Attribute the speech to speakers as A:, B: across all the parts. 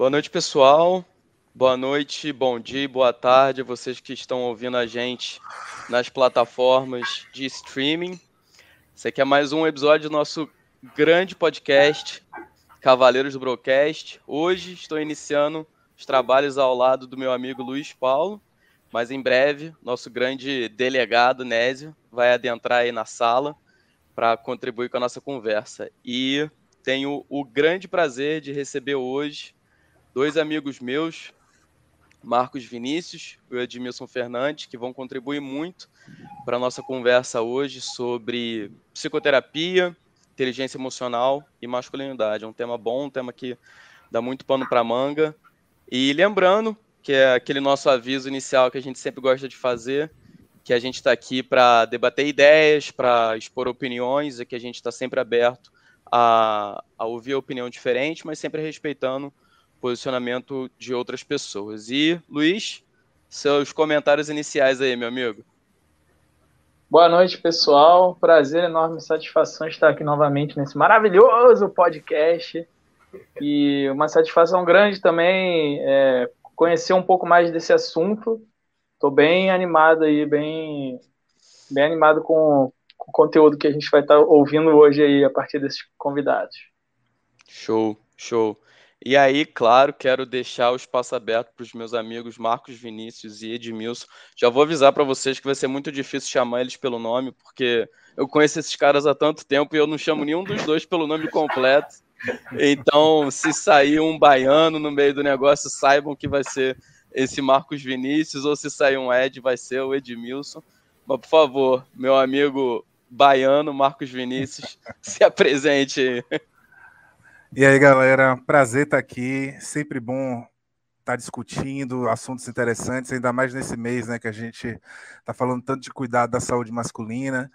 A: Boa noite, pessoal. Boa noite, bom dia, boa tarde vocês que estão ouvindo a gente nas plataformas de streaming. Esse aqui é mais um episódio do nosso grande podcast, Cavaleiros do Broadcast. Hoje estou iniciando os trabalhos ao lado do meu amigo Luiz Paulo, mas em breve nosso grande delegado Nésio vai adentrar aí na sala para contribuir com a nossa conversa. E tenho o grande prazer de receber hoje dois amigos meus, Marcos Vinícius e Edmilson Fernandes, que vão contribuir muito para a nossa conversa hoje sobre psicoterapia, inteligência emocional e masculinidade. É um tema bom, um tema que dá muito pano para manga. E lembrando que é aquele nosso aviso inicial que a gente sempre gosta de fazer, que a gente está aqui para debater ideias, para expor opiniões, e que a gente está sempre aberto a, a ouvir a opinião diferente, mas sempre respeitando posicionamento de outras pessoas. E, Luiz, seus comentários iniciais aí, meu amigo.
B: Boa noite, pessoal. Prazer, enorme satisfação estar aqui novamente nesse maravilhoso podcast. E uma satisfação grande também é, conhecer um pouco mais desse assunto. Estou bem animado aí, bem, bem animado com, com o conteúdo que a gente vai estar ouvindo hoje aí a partir desses convidados.
A: Show, show. E aí, claro, quero deixar o espaço aberto para os meus amigos Marcos Vinícius e Edmilson. Já vou avisar para vocês que vai ser muito difícil chamar eles pelo nome, porque eu conheço esses caras há tanto tempo e eu não chamo nenhum dos dois pelo nome completo. Então, se sair um baiano no meio do negócio, saibam que vai ser esse Marcos Vinícius, ou se sair um Ed, vai ser o Edmilson. Mas, por favor, meu amigo baiano, Marcos Vinícius, se apresente aí.
C: E aí, galera, prazer estar aqui. Sempre bom estar discutindo assuntos interessantes, ainda mais nesse mês, né, que a gente está falando tanto de cuidado da saúde masculina.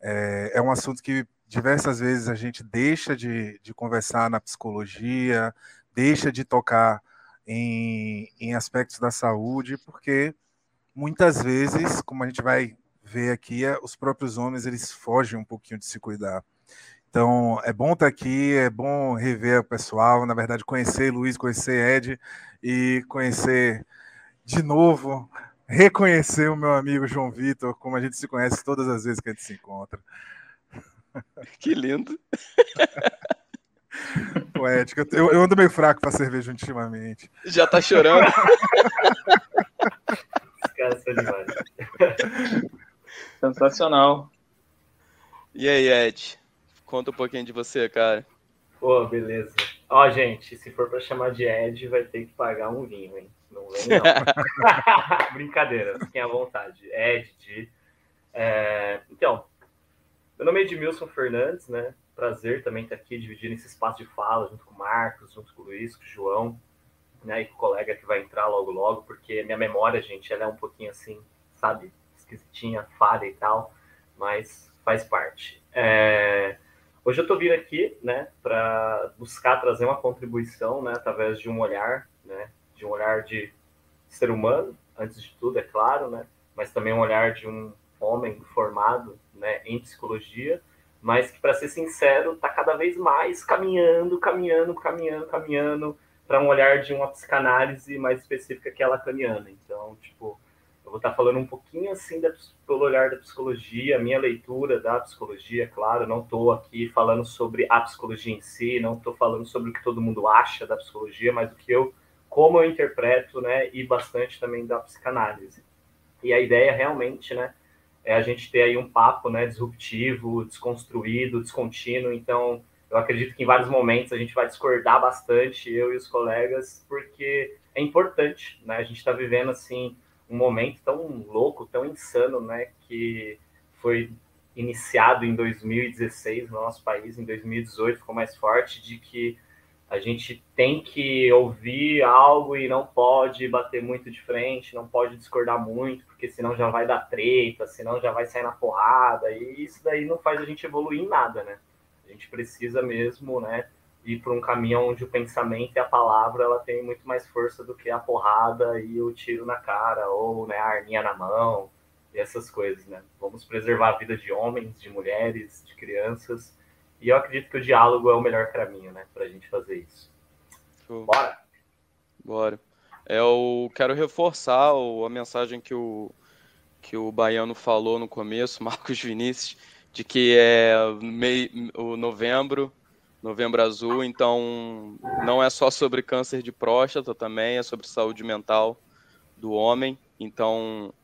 C: É, é, um assunto que diversas vezes a gente deixa de, de conversar na psicologia, deixa de tocar em, em aspectos da saúde, porque muitas vezes, como a gente vai ver aqui, é, os próprios homens eles fogem um pouquinho de se cuidar. Então, é bom estar tá aqui, é bom rever o pessoal, na verdade, conhecer Luiz, conhecer Ed e conhecer de novo, reconhecer o meu amigo João Vitor, como a gente se conhece todas as vezes que a gente se encontra.
A: Que lindo.
C: Poético. Eu, eu ando meio fraco para cerveja ultimamente.
A: Já tá chorando.
B: Sensacional.
A: E aí, Ed? Conta um pouquinho de você, cara.
D: Pô, beleza. Ó, gente, se for para chamar de Ed, vai ter que pagar um vinho, hein? Não vem, não. Brincadeira, fiquem à vontade. Ed, é... Então, meu nome é Edmilson Fernandes, né? Prazer também estar aqui dividindo esse espaço de fala junto com o Marcos, junto com o Luiz, com o João, né? E com o colega que vai entrar logo logo, porque minha memória, gente, ela é um pouquinho assim, sabe? Esquisitinha, falha e tal, mas faz parte. É... Hoje eu estou vindo aqui, né, para buscar trazer uma contribuição, né, através de um olhar, né, de um olhar de ser humano, antes de tudo, é claro, né, mas também um olhar de um homem formado, né, em psicologia, mas que, para ser sincero, está cada vez mais caminhando, caminhando, caminhando, caminhando para um olhar de uma psicanálise mais específica que a lacaniana. Então, tipo, vou estar falando um pouquinho assim da, pelo olhar da psicologia, minha leitura da psicologia, claro, não estou aqui falando sobre a psicologia em si, não estou falando sobre o que todo mundo acha da psicologia, mas o que eu, como eu interpreto, né, e bastante também da psicanálise. E a ideia realmente, né, é a gente ter aí um papo, né, disruptivo, desconstruído, descontínuo, então eu acredito que em vários momentos a gente vai discordar bastante, eu e os colegas, porque é importante, né, a gente está vivendo, assim, um momento tão louco, tão insano, né, que foi iniciado em 2016 no nosso país, em 2018 ficou mais forte, de que a gente tem que ouvir algo e não pode bater muito de frente, não pode discordar muito, porque senão já vai dar treta, senão já vai sair na porrada, e isso daí não faz a gente evoluir em nada, né? A gente precisa mesmo, né, ir por um caminho onde o pensamento e a palavra ela tem muito mais força do que a porrada e o tiro na cara ou né, a arminha na mão e essas coisas, né? Vamos preservar a vida de homens, de mulheres, de crianças e eu acredito que o diálogo é o melhor caminho, né, para a gente fazer isso. Bora!
A: Bora. Eu quero reforçar a mensagem que o, que o Baiano falou no começo, Marcos Vinícius, de que é meio, o novembro, novembro azul, então não é só sobre câncer de próstata também, é sobre saúde mental do homem. Então,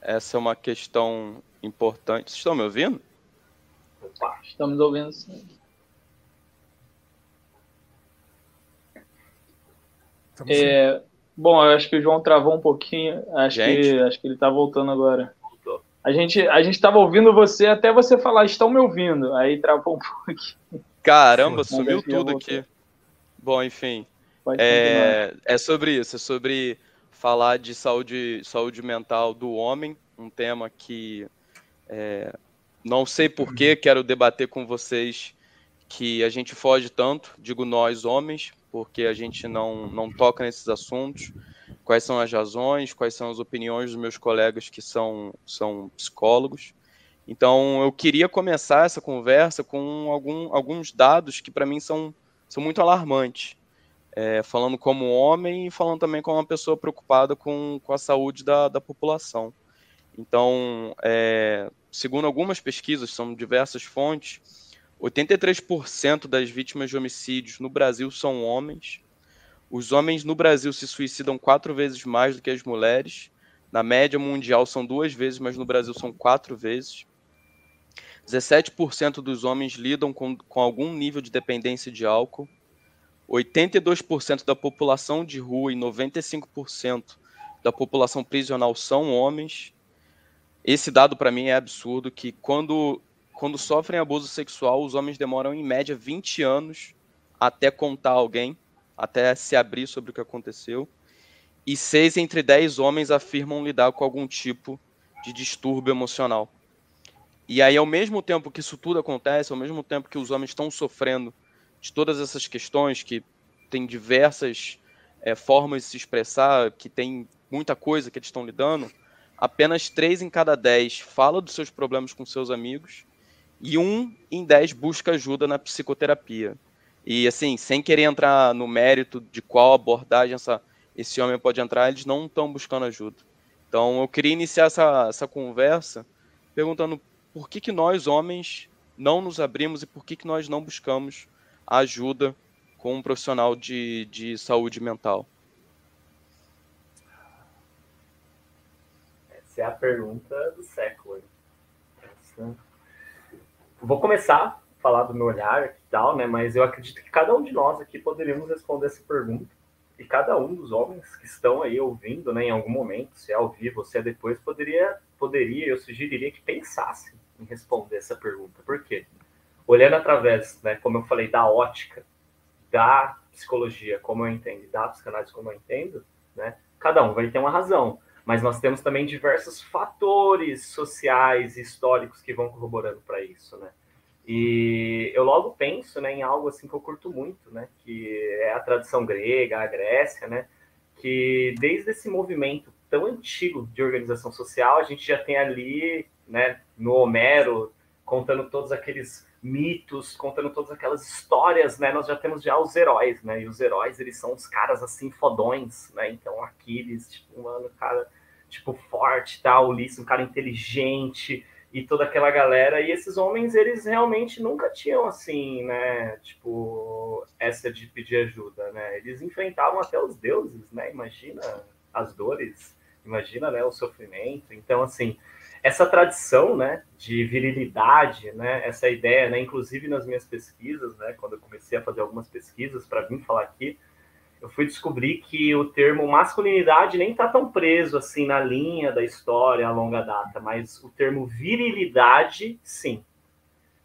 A: essa é uma questão importante. Vocês estão me ouvindo?
B: Opa, estamos ouvindo sim. É, bom, eu acho que o João travou um pouquinho. Acho, que, acho que ele está voltando agora. A gente a estava ouvindo você até você falar, estão me ouvindo. Aí travou um pouquinho.
A: Caramba, sumiu tudo aqui. Bom, enfim. É, é sobre isso, é sobre falar de saúde, saúde mental do homem, um tema que é, não sei porquê, quero debater com vocês que a gente foge tanto, digo nós homens, porque a gente não, não toca nesses assuntos, quais são as razões, quais são as opiniões dos meus colegas que são, são psicólogos. Então, eu queria começar essa conversa com algum, alguns dados que, para mim, são, são muito alarmantes é, falando como homem e falando também como uma pessoa preocupada com, com a saúde da, da população. Então, é, segundo algumas pesquisas, são diversas fontes, 83% das vítimas de homicídios no Brasil são homens. Os homens no Brasil se suicidam quatro vezes mais do que as mulheres. Na média mundial são duas vezes, mas no Brasil são quatro vezes. 17% dos homens lidam com, com algum nível de dependência de álcool. 82% da população de rua e 95% da população prisional são homens. Esse dado para mim é absurdo que quando quando sofrem abuso sexual, os homens demoram em média 20 anos até contar alguém, até se abrir sobre o que aconteceu. E seis entre dez homens afirmam lidar com algum tipo de distúrbio emocional. E aí, ao mesmo tempo que isso tudo acontece, ao mesmo tempo que os homens estão sofrendo de todas essas questões que tem diversas é, formas de se expressar, que tem muita coisa que eles estão lidando, apenas 3 em cada 10 fala dos seus problemas com seus amigos e um em 10 busca ajuda na psicoterapia. E assim, sem querer entrar no mérito de qual abordagem essa, esse homem pode entrar, eles não estão buscando ajuda. Então eu queria iniciar essa, essa conversa perguntando por que, que nós, homens, não nos abrimos e por que, que nós não buscamos ajuda com um profissional de, de saúde mental?
D: Essa é a pergunta do século. Essa... Vou começar a falar do meu olhar e tal, né? Mas eu acredito que cada um de nós aqui poderíamos responder essa pergunta. E cada um dos homens que estão aí ouvindo, né, em algum momento, se é ao vivo, se é depois, poderia, poderia, eu sugeriria que pensasse em responder essa pergunta. Por quê? olhando através, né, como eu falei, da ótica da psicologia, como eu entendo, da psicanálise, como eu entendo, né, cada um vai ter uma razão. Mas nós temos também diversos fatores sociais e históricos que vão corroborando para isso, né? E eu logo penso né, em algo assim que eu curto muito, né? Que é a tradição grega, a Grécia, né? Que desde esse movimento tão antigo de organização social, a gente já tem ali, né, no Homero, contando todos aqueles mitos, contando todas aquelas histórias, né? Nós já temos já os heróis, né? E os heróis, eles são os caras assim fodões, né? Então Aquiles, tipo, mano, cara, tipo forte, tal, Ulisses, um cara inteligente e toda aquela galera. E esses homens, eles realmente nunca tinham assim, né, tipo, essa de pedir ajuda, né? Eles enfrentavam até os deuses, né? Imagina as dores, imagina, né, o sofrimento. Então, assim, essa tradição, né, de virilidade, né, essa ideia, né, inclusive nas minhas pesquisas, né, quando eu comecei a fazer algumas pesquisas para vir falar aqui, eu fui descobrir que o termo masculinidade nem está tão preso assim na linha da história a longa data, mas o termo virilidade, sim,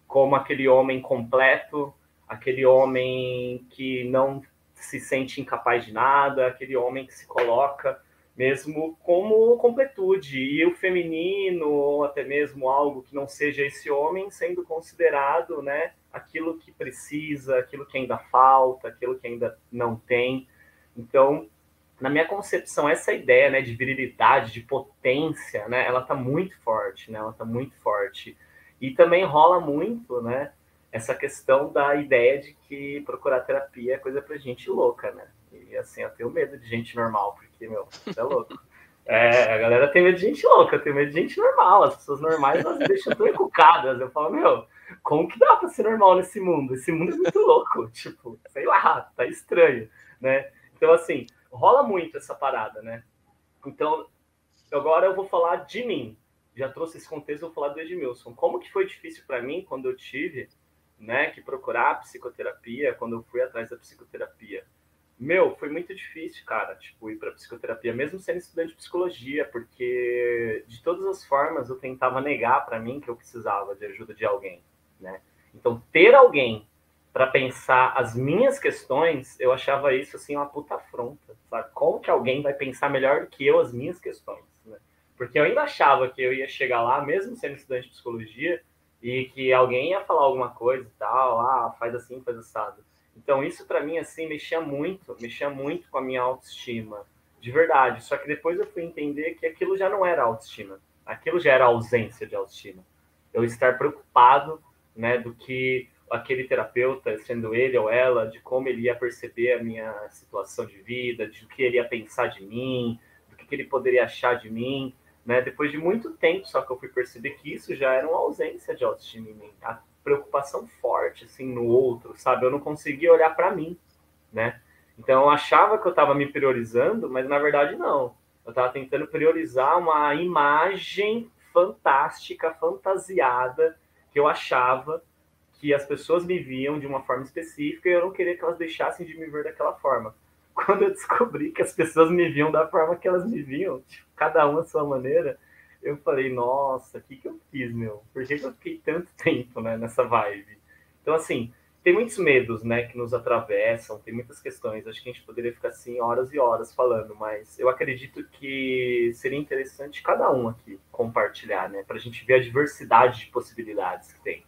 D: como aquele homem completo, aquele homem que não se sente incapaz de nada, aquele homem que se coloca mesmo como completude, e o feminino, ou até mesmo algo que não seja esse homem, sendo considerado né, aquilo que precisa, aquilo que ainda falta, aquilo que ainda não tem. Então, na minha concepção, essa ideia né, de virilidade, de potência, né, ela está muito forte, né, ela está muito forte. E também rola muito né, essa questão da ideia de que procurar terapia é coisa para gente louca, né? E assim, eu tenho medo de gente normal, porque, meu, isso é louco. É, a galera tem medo de gente louca, tenho medo de gente normal. As pessoas normais elas me deixam tão encucadas. Eu falo, meu, como que dá pra ser normal nesse mundo? Esse mundo é muito louco. Tipo, sei lá, tá estranho, né? Então, assim, rola muito essa parada, né? Então, agora eu vou falar de mim. Já trouxe esse contexto, vou falar do Edmilson. Como que foi difícil para mim quando eu tive, né, que procurar psicoterapia, quando eu fui atrás da psicoterapia? Meu, foi muito difícil, cara, tipo, ir para psicoterapia, mesmo sendo estudante de psicologia, porque de todas as formas eu tentava negar para mim que eu precisava de ajuda de alguém, né? Então, ter alguém para pensar as minhas questões, eu achava isso assim uma puta afronta, sabe? Como que alguém vai pensar melhor do que eu as minhas questões, né? Porque eu ainda achava que eu ia chegar lá, mesmo sendo estudante de psicologia, e que alguém ia falar alguma coisa e tal, ah, faz assim, faz assado. Então isso para mim assim mexia muito, mexia muito com a minha autoestima, de verdade. Só que depois eu fui entender que aquilo já não era autoestima, aquilo já era ausência de autoestima. Eu estar preocupado, né, do que aquele terapeuta, sendo ele ou ela, de como ele ia perceber a minha situação de vida, de o que ele ia pensar de mim, do que ele poderia achar de mim, né? Depois de muito tempo, só que eu fui perceber que isso já era uma ausência de autoestima em mim, a preocupação forte assim no outro, sabe? Eu não conseguia olhar para mim, né? Então eu achava que eu estava me priorizando, mas na verdade não. Eu estava tentando priorizar uma imagem fantástica, fantasiada que eu achava que as pessoas me viam de uma forma específica e eu não queria que elas deixassem de me ver daquela forma. Quando eu descobri que as pessoas me viam da forma que elas me viam, tipo, cada uma a sua maneira, eu falei, nossa, o que, que eu fiz, meu? Por que, que eu fiquei tanto tempo né, nessa vibe? Então, assim, tem muitos medos, né, que nos atravessam, tem muitas questões. Acho que a gente poderia ficar assim horas e horas falando, mas eu acredito que seria interessante cada um aqui compartilhar, né, para a gente ver a diversidade de possibilidades que tem.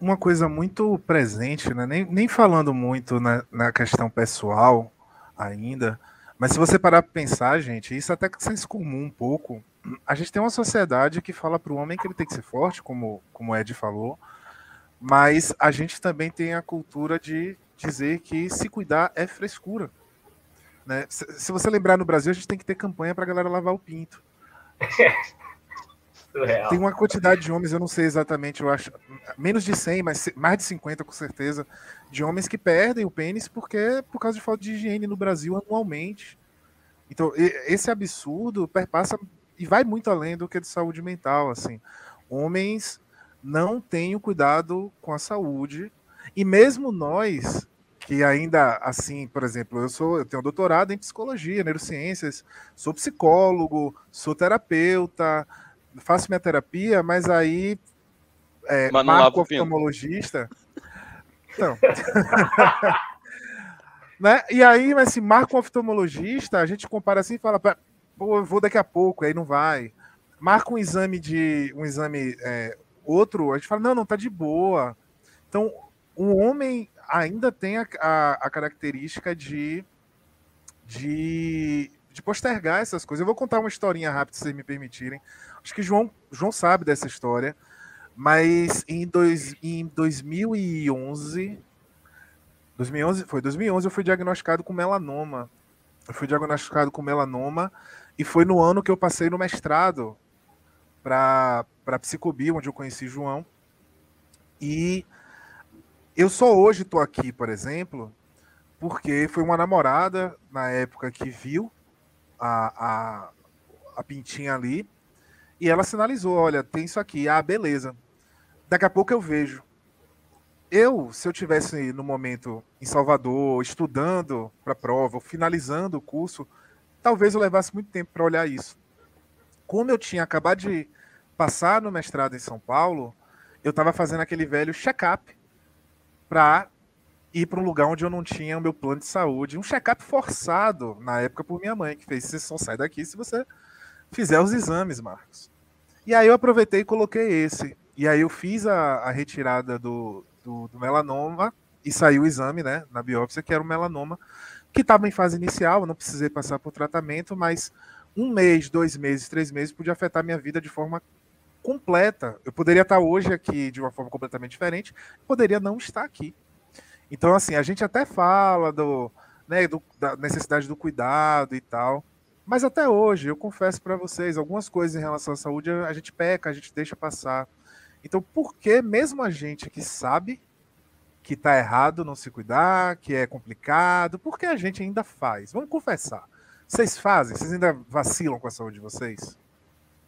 C: uma coisa muito presente, né? nem, nem falando muito na, na questão pessoal ainda, mas se você parar para pensar, gente, isso até que senso comum um pouco. A gente tem uma sociedade que fala para o homem que ele tem que ser forte, como, como o Ed falou, mas a gente também tem a cultura de dizer que se cuidar é frescura. Né? Se, se você lembrar no Brasil, a gente tem que ter campanha para a galera lavar o pinto. Surreal. Tem uma quantidade de homens, eu não sei exatamente, eu acho, menos de 100, mas mais de 50 com certeza, de homens que perdem o pênis porque por causa de falta de higiene no Brasil anualmente. Então, esse absurdo perpassa e vai muito além do que de saúde mental, assim. Homens não têm o cuidado com a saúde e mesmo nós que ainda assim, por exemplo, eu sou, eu tenho doutorado em psicologia, neurociências, sou psicólogo, sou terapeuta, faço minha terapia, mas aí é, mas marco oftalmologista. Não. né? E aí, mas se marca um oftalmologista, a gente compara assim e fala, pô, eu vou daqui a pouco, aí não vai. Marca um exame de um exame é, outro, a gente fala, não, não, tá de boa. Então, o homem ainda tem a, a, a característica de, de, de postergar essas coisas. Eu vou contar uma historinha rápida, se vocês me permitirem. Acho que João, João sabe dessa história, mas em, dois, em 2011, 2011, foi 2011 eu fui diagnosticado com melanoma. Eu fui diagnosticado com melanoma e foi no ano que eu passei no mestrado para psicobio, onde eu conheci João. E eu só hoje estou aqui, por exemplo, porque foi uma namorada na época que viu a, a, a pintinha ali e ela sinalizou: olha, tem isso aqui. Ah, beleza. Daqui a pouco eu vejo. Eu, se eu tivesse no momento em Salvador, estudando para a prova, finalizando o curso, talvez eu levasse muito tempo para olhar isso. Como eu tinha acabado de passar no mestrado em São Paulo, eu estava fazendo aquele velho check-up para ir para um lugar onde eu não tinha o meu plano de saúde. Um check-up forçado, na época, por minha mãe, que fez: você só sai daqui se você fizer os exames, Marcos. E aí eu aproveitei e coloquei esse. E aí eu fiz a, a retirada do, do, do, melanoma e saiu o exame, né, na biópsia, que era o melanoma, que estava em fase inicial, eu não precisei passar por tratamento, mas um mês, dois meses, três meses podia afetar minha vida de forma completa. Eu poderia estar hoje aqui de uma forma completamente diferente, poderia não estar aqui. Então, assim, a gente até fala do, né, do, da necessidade do cuidado e tal. Mas até hoje, eu confesso para vocês, algumas coisas em relação à saúde a gente peca, a gente deixa passar. Então, por que mesmo a gente que sabe que está errado não se cuidar, que é complicado, por que a gente ainda faz? Vamos confessar. Vocês fazem? Vocês ainda vacilam com a saúde de vocês?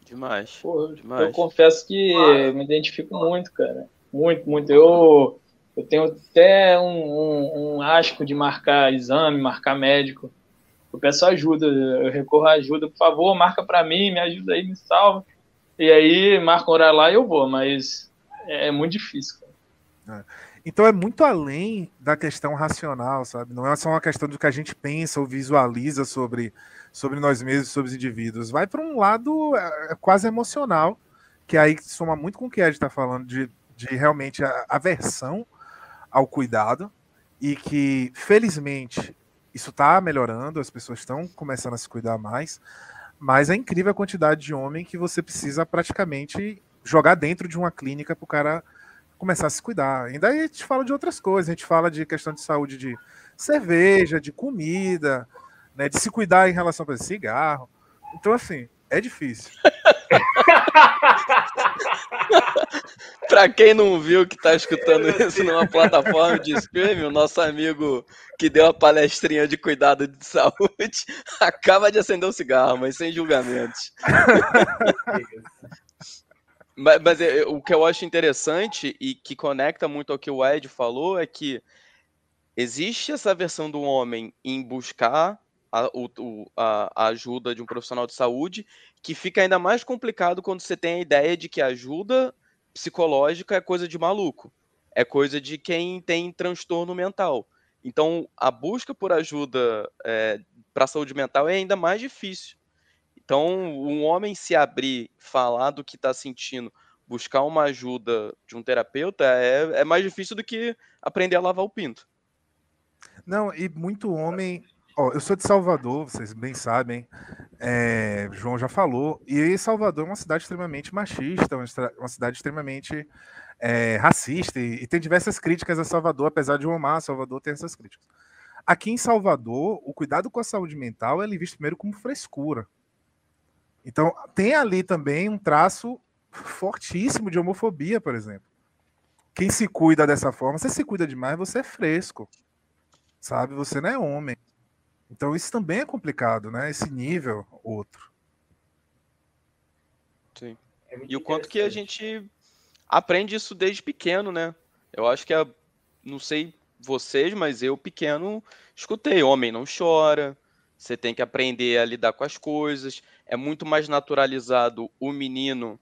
A: Demais.
B: Pô,
A: demais.
B: Eu confesso que me identifico muito, cara. Muito, muito. Eu, eu tenho até um, um, um asco de marcar exame, marcar médico. Eu peço ajuda, eu recorro à ajuda. Por favor, marca para mim, me ajuda aí, me salva. E aí, marca um horário lá e eu vou, mas é, é muito difícil, cara.
C: É. Então é muito além da questão racional, sabe? Não é só uma questão do que a gente pensa ou visualiza sobre, sobre nós mesmos, sobre os indivíduos. Vai para um lado é, quase emocional, que aí soma muito com o que a Ed está falando, de, de realmente a aversão ao cuidado, e que, felizmente, isso está melhorando, as pessoas estão começando a se cuidar mais, mas é incrível a quantidade de homem que você precisa praticamente jogar dentro de uma clínica para o cara começar a se cuidar. E daí a gente fala de outras coisas, a gente fala de questão de saúde de cerveja, de comida, né, de se cuidar em relação a cigarro. Então, assim, é difícil.
A: Para quem não viu que está escutando isso numa plataforma de streaming, o nosso amigo que deu a palestrinha de cuidado de saúde acaba de acender um cigarro, mas sem julgamentos. Mas, mas é, o que eu acho interessante e que conecta muito ao que o Ed falou é que existe essa versão do homem em buscar a, o, a, a, ajuda de um profissional de saúde, que fica ainda mais complicado quando você tem a ideia de que ajuda psicológica é coisa de maluco, é coisa de quem tem transtorno mental. Então, a busca por ajuda é, para a saúde mental é ainda mais difícil. Então, um homem se abrir, falar do que está sentindo, buscar uma ajuda de um terapeuta é, é mais difícil do que aprender a lavar o pinto.
C: Não, e muito homem. Ó, eu sou de Salvador, vocês bem sabem. É, João já falou. E Salvador é uma cidade extremamente machista, uma cidade extremamente é, racista. E, e, tem diversas críticas a Salvador, apesar de eu amar Salvador, tem essas críticas. Aqui em Salvador, o cuidado com a saúde mental é visto primeiro como frescura. Então, tem ali também um traço fortíssimo de homofobia, por exemplo. Quem se cuida dessa forma, você se cuida demais, você é fresco. Sabe? Você não é homem. Então, isso também é complicado, né? Esse nível outro.
A: Sim. É e o quanto que a gente aprende isso desde pequeno, né? Eu acho que, a, não sei vocês, mas eu pequeno escutei: homem não chora, você tem que aprender a lidar com as coisas. É muito mais naturalizado o menino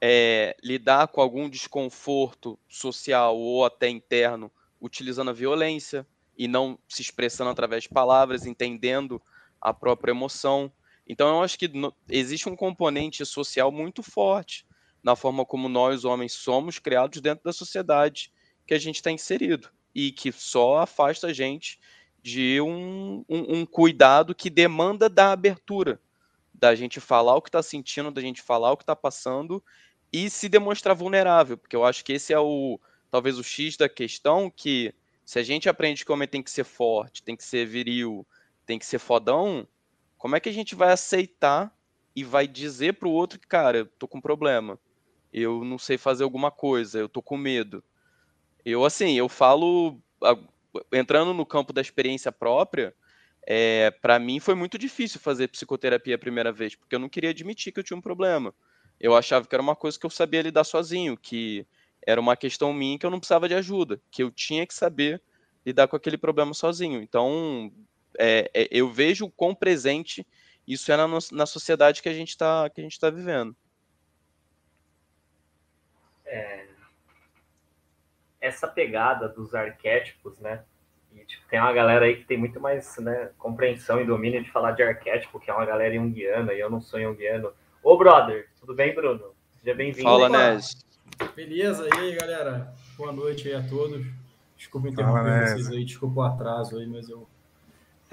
A: é, lidar com algum desconforto social ou até interno utilizando a violência e não se expressando através de palavras, entendendo a própria emoção. Então, eu acho que no, existe um componente social muito forte na forma como nós, homens, somos criados dentro da sociedade que a gente está inserido e que só afasta a gente de um, um, um cuidado que demanda da abertura, da gente falar o que está sentindo, da gente falar o que está passando e se demonstrar vulnerável, porque eu acho que esse é o talvez o X da questão, que se a gente aprende que o homem tem que ser forte, tem que ser viril, tem que ser fodão, como é que a gente vai aceitar e vai dizer pro outro que, cara, eu tô com problema, eu não sei fazer alguma coisa, eu tô com medo. Eu, assim, eu falo entrando no campo da experiência própria, é, para mim foi muito difícil fazer psicoterapia a primeira vez, porque eu não queria admitir que eu tinha um problema. Eu achava que era uma coisa que eu sabia lidar sozinho, que era uma questão minha que eu não precisava de ajuda, que eu tinha que saber lidar com aquele problema sozinho. Então, é, é, eu vejo o quão presente isso é na, na sociedade que a gente está tá vivendo.
D: É, essa pegada dos arquétipos, né? E tipo, tem uma galera aí que tem muito mais né, compreensão e domínio de falar de arquétipo, que é uma galera junguiana, e eu não sou junguiano. Ô, brother, tudo bem, Bruno? Seja bem-vindo.
A: Fala, Nes.
E: Beleza? E aí, galera? Boa noite aí a todos. Desculpa interromper vocês aí, desculpa o atraso aí, mas eu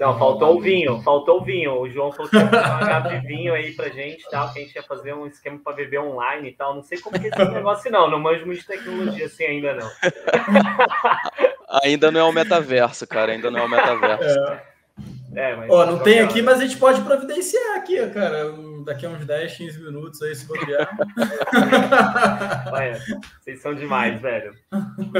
D: então, faltou o vinho, faltou o vinho. O João falou que ia uma garrafa de vinho aí pra gente, tal, que a gente ia fazer um esquema para beber online e tal. Não sei como que é esse negócio, não. Não manjo muito de tecnologia assim ainda, não.
A: Ainda não é o metaverso, cara. Ainda não é o metaverso. É.
E: É, mas Ó, não tem aqui, mas a gente pode providenciar aqui, cara. Daqui a uns 10, 15 minutos aí, se bobear.
D: Vocês são demais, velho.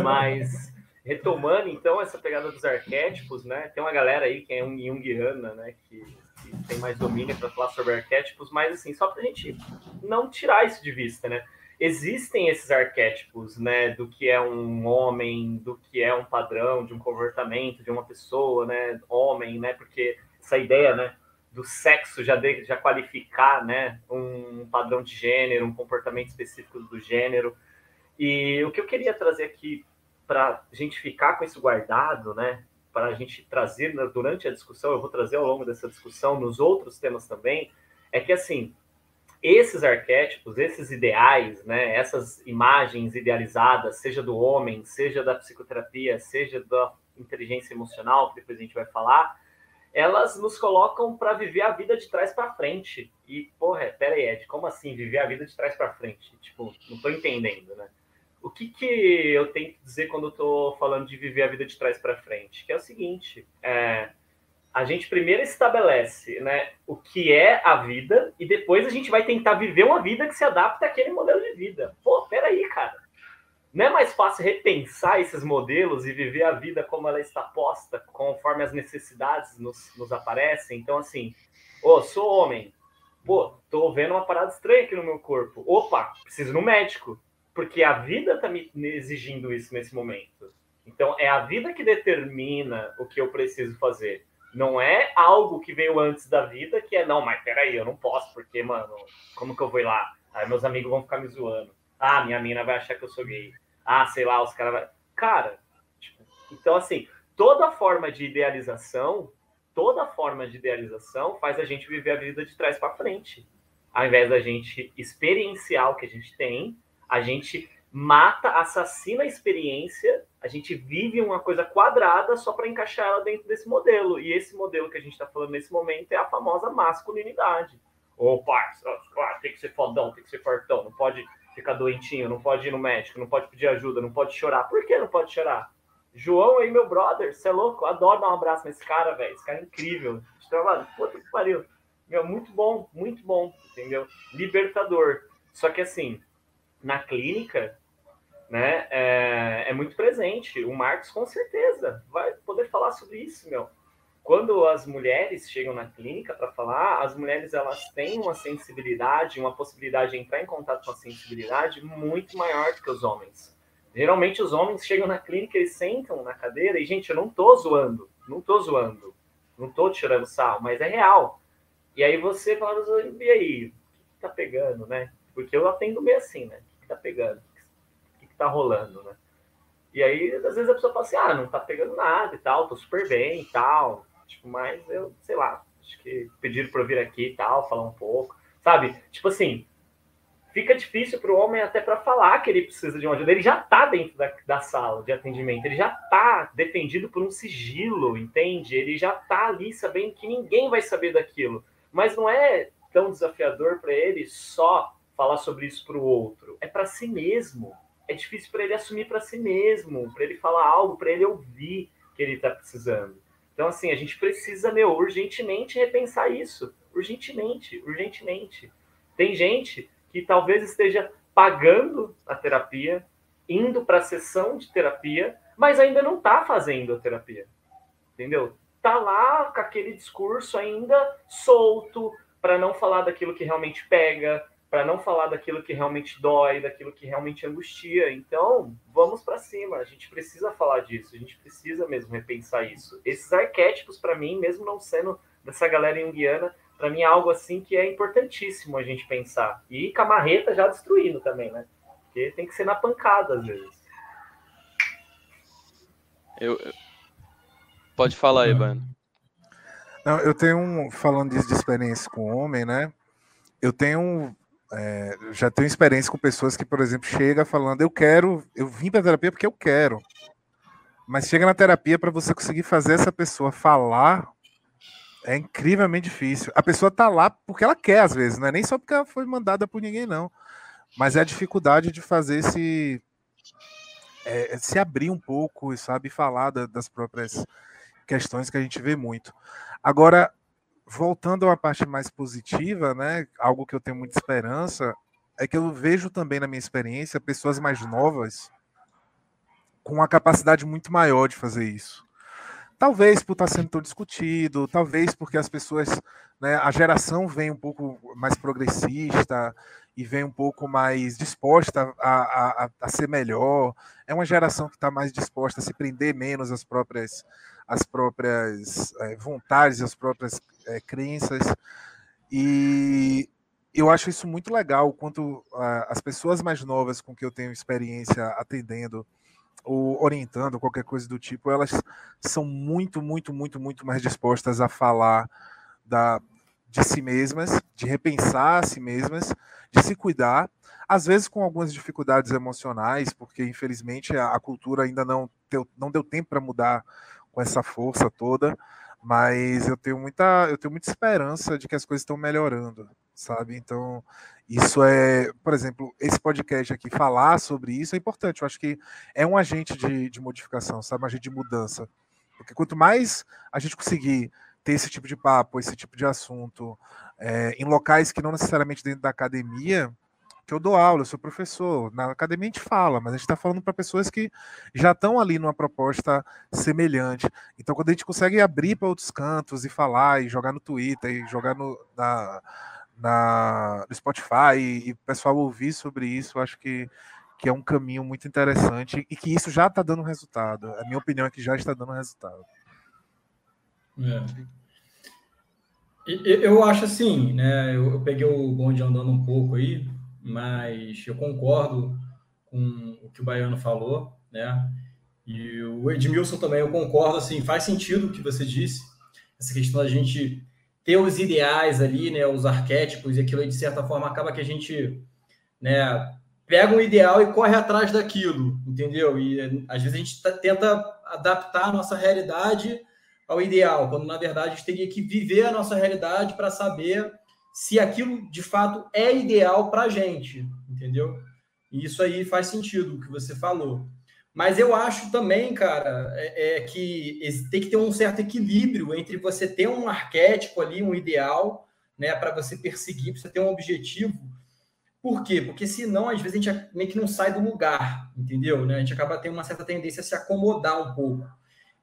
D: Mas, retomando, então, essa pegada dos arquétipos, né? Tem uma galera aí que é um Jungiana, né? Que, que tem mais domínio para falar sobre arquétipos, mas, assim, só pra gente não tirar isso de vista, né? existem esses arquétipos, né, do que é um homem, do que é um padrão de um comportamento de uma pessoa, né, homem, né, porque essa ideia, né, do sexo já de, já qualificar, né, um padrão de gênero, um comportamento específico do gênero. E o que eu queria trazer aqui para a gente ficar com isso guardado, né, para a gente trazer durante a discussão, eu vou trazer ao longo dessa discussão nos outros temas também, é que assim esses arquétipos, esses ideais, né, essas imagens idealizadas, seja do homem, seja da psicoterapia, seja da inteligência emocional, que depois a gente vai falar, elas nos colocam para viver a vida de trás para frente. E, porra, pera aí, Ed, como assim viver a vida de trás para frente? Tipo, não estou entendendo, né? O que, que eu tenho que dizer quando eu tô falando de viver a vida de trás para frente? Que é o seguinte, é, a gente primeiro estabelece né, o que é a vida e depois a gente vai tentar viver uma vida que se adapta àquele modelo de vida. Pô, peraí, cara. Não é mais fácil repensar esses modelos e viver a vida como ela está posta, conforme as necessidades nos, nos aparecem? Então, assim, ô, oh, sou homem. Pô, tô vendo uma parada estranha aqui no meu corpo. Opa, preciso ir no médico. Porque a vida tá me exigindo isso nesse momento. Então, é a vida que determina o que eu preciso fazer. Não é algo que veio antes da vida, que é, não, mas peraí, eu não posso, porque, mano, como que eu vou lá? Aí meus amigos vão ficar me zoando. Ah, minha mina vai achar que eu sou gay. Ah, sei lá, os caras vai. Cara, tipo, então assim, toda forma de idealização, toda forma de idealização faz a gente viver a vida de trás para frente. Ao invés da gente experienciar o que a gente tem, a gente mata, assassina a experiência, a gente vive uma coisa quadrada só para encaixar ela dentro desse modelo. E esse modelo que a gente está falando nesse momento é a famosa masculinidade. Parça, tem que ser fodão, tem que ser fortão, não pode ficar doentinho, não pode ir no médico, não pode pedir ajuda, não pode chorar. Por que não pode chorar? João aí, meu brother, você é louco? adoro dar um abraço nesse cara, velho. Esse cara é incrível. Mano, puta que pariu. Meu, muito bom, muito bom, entendeu? Libertador. Só que assim, na clínica, né, é, é, muito presente. O Marcos, com certeza, vai poder falar sobre isso, meu. Quando as mulheres chegam na clínica para falar, as mulheres elas têm uma sensibilidade, uma possibilidade de entrar em contato com a sensibilidade muito maior do que os homens. Geralmente os homens chegam na clínica, eles sentam na cadeira e, gente, eu não tô zoando, não tô zoando, não tô tirando sal, mas é real. E aí você fala, e aí, o que tá pegando, né? Porque eu atendo meio assim, né? O que tá pegando? tá rolando, né? E aí, às vezes a pessoa fala assim, ah, não tá pegando nada e tal, tô super bem e tal. Tipo, mas eu, sei lá, acho que pediram para eu vir aqui e tal, falar um pouco. Sabe? Tipo assim, fica difícil para o homem até para falar que ele precisa de uma ajuda. Ele já está dentro da, da, sala de atendimento, ele já está defendido por um sigilo, entende? Ele já está ali sabendo que ninguém vai saber daquilo. Mas não é tão desafiador para ele só falar sobre isso para o outro, é para si mesmo é difícil para ele assumir para si mesmo, para ele falar algo, para ele ouvir que ele está precisando. Então, assim, a gente precisa, meu, urgentemente repensar isso. Urgentemente, urgentemente. Tem gente que talvez esteja pagando a terapia, indo para a sessão de terapia, mas ainda não está fazendo a terapia. Entendeu? Tá lá com aquele discurso ainda solto, para não falar daquilo que realmente pega, para não falar daquilo que realmente dói, daquilo que realmente angustia. Então, vamos para cima. A gente precisa falar disso. A gente precisa mesmo repensar isso. Esses arquétipos, para mim, mesmo não sendo dessa galera junguiana, para mim é algo assim que é importantíssimo a gente pensar. E Camarreta já destruindo também, né? Porque tem que ser na pancada às vezes.
A: Eu, Pode falar aí, Bano.
C: Não, eu tenho um, falando de experiência com homem, né? Eu tenho é, já tenho experiência com pessoas que, por exemplo, chega falando, eu quero, eu vim para terapia porque eu quero. Mas chega na terapia para você conseguir fazer essa pessoa falar é incrivelmente difícil. A pessoa tá lá porque ela quer, às vezes, não é nem só porque ela foi mandada por ninguém, não. Mas é a dificuldade de fazer esse é, se abrir um pouco e sabe falar da, das próprias questões que a gente vê muito. Agora, voltando à parte mais positiva, né, algo que eu tenho muita esperança é que eu vejo também na minha experiência pessoas mais novas com uma capacidade muito maior de fazer isso. Talvez por estar sendo tão discutido, talvez porque as pessoas, né, a geração vem um pouco mais progressista e vem um pouco mais disposta a, a, a ser melhor. É uma geração que está mais disposta a se prender menos às próprias, às próprias é, vontades, às próprias é, crenças. E eu acho isso muito legal, quanto as pessoas mais novas com que eu tenho experiência atendendo ou orientando, qualquer coisa do tipo, elas são muito, muito, muito, muito mais dispostas a falar da, de si mesmas, de repensar a si mesmas, de se cuidar, às vezes com algumas dificuldades emocionais, porque infelizmente a, a cultura ainda não não deu tempo para mudar com essa força toda, mas eu tenho muita, eu tenho muita esperança de que as coisas estão melhorando, sabe? Então, isso é, por exemplo, esse podcast aqui, falar sobre isso é importante. Eu acho que é um agente de, de modificação, sabe? Um agente de mudança. Porque quanto mais a gente conseguir ter esse tipo de papo, esse tipo de assunto, é, em locais que não necessariamente dentro da academia, que eu dou aula, eu sou professor. Na academia a gente fala, mas a gente está falando para pessoas que já estão ali numa proposta semelhante. Então, quando a gente consegue abrir para outros cantos e falar, e jogar no Twitter, e jogar no, na, na, no Spotify, e, o pessoal ouvir sobre isso, acho que, que é um caminho muito interessante e que isso já está dando resultado. A minha opinião é que já está dando resultado.
E: É. Eu acho assim, né? Eu peguei o bonde andando um pouco aí, mas eu concordo com o que o Baiano falou, né? E o Edmilson também, eu concordo, assim, faz sentido o que você disse, essa questão da gente ter os ideais ali, né, os arquétipos, e aquilo de certa forma acaba que a gente, né, pega um ideal e corre atrás daquilo, entendeu? E às vezes a gente tá, tenta adaptar a nossa realidade ao ideal, quando na verdade a gente teria que viver a nossa realidade para saber se aquilo de fato é ideal para a gente, entendeu? E isso aí faz sentido o que você falou. Mas eu acho também, cara, é, é, que tem que ter um certo equilíbrio entre você ter um arquétipo ali, um ideal, né, para você perseguir, para você ter um objetivo. Por quê? Porque senão, às vezes, a gente meio que não sai do lugar, entendeu? Né? A gente acaba tendo uma certa tendência a se acomodar um pouco.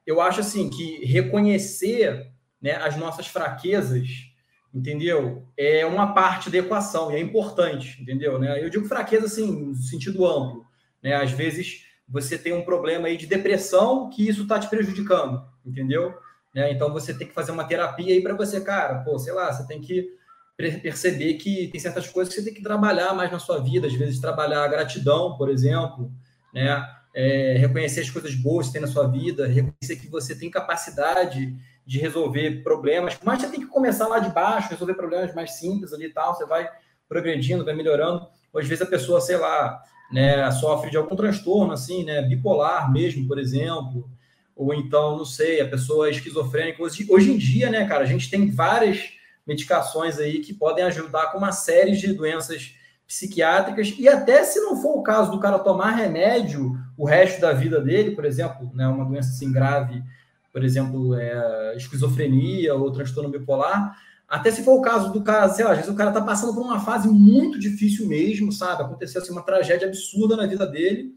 E: Eu acho, assim, que reconhecer né, as nossas fraquezas entendeu? É uma parte da equação e é importante, entendeu? Né? Eu digo fraqueza assim, no sentido amplo, né? Às vezes você tem um problema aí de depressão que isso está te prejudicando, entendeu? Né? Então você tem que fazer uma terapia aí para você, cara, pô, sei lá, você tem que perceber que tem certas coisas que você tem que trabalhar mais na sua vida, às vezes trabalhar a gratidão, por exemplo, né? É, reconhecer as coisas boas que tem na sua vida, reconhecer que você tem capacidade de resolver problemas, mas você tem que começar lá de baixo, resolver problemas mais simples ali e tal, você vai progredindo, vai melhorando. Às vezes a pessoa, sei lá, né, sofre de algum transtorno, assim, né, bipolar mesmo, por exemplo, ou então, não sei, a pessoa é esquizofrênica. Hoje, hoje em dia, né, cara, a gente tem várias medicações aí que podem ajudar com uma série de doenças psiquiátricas e até se não for o caso do cara tomar remédio o resto da vida dele, por exemplo, né, uma doença assim grave por exemplo, é, esquizofrenia ou transtorno bipolar, até se for o caso do cara, sei lá, às vezes o cara tá passando por uma fase muito difícil mesmo, sabe? Aconteceu assim, uma tragédia absurda na vida dele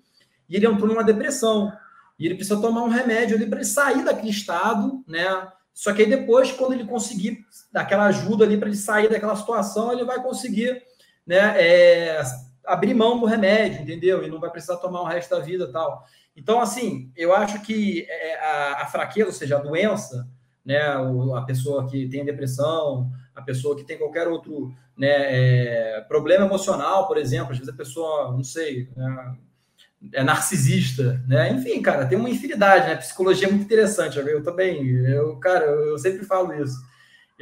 E: e ele entrou numa depressão. E ele precisa tomar um remédio ali para ele sair daquele estado, né? Só que aí depois, quando ele conseguir aquela ajuda ali para ele sair daquela situação, ele vai conseguir, né, é, abrir mão do remédio, entendeu? E não vai precisar tomar o resto da vida tal. Então, assim, eu acho que é, a, a fraqueza, ou seja, a doença, né, a pessoa que tem depressão, a pessoa que tem qualquer outro né, é, problema emocional, por exemplo, às vezes a pessoa, não sei, né, é narcisista, né? Enfim, cara, tem uma infinidade, né? Psicologia é muito interessante, eu também, eu, cara, eu sempre falo isso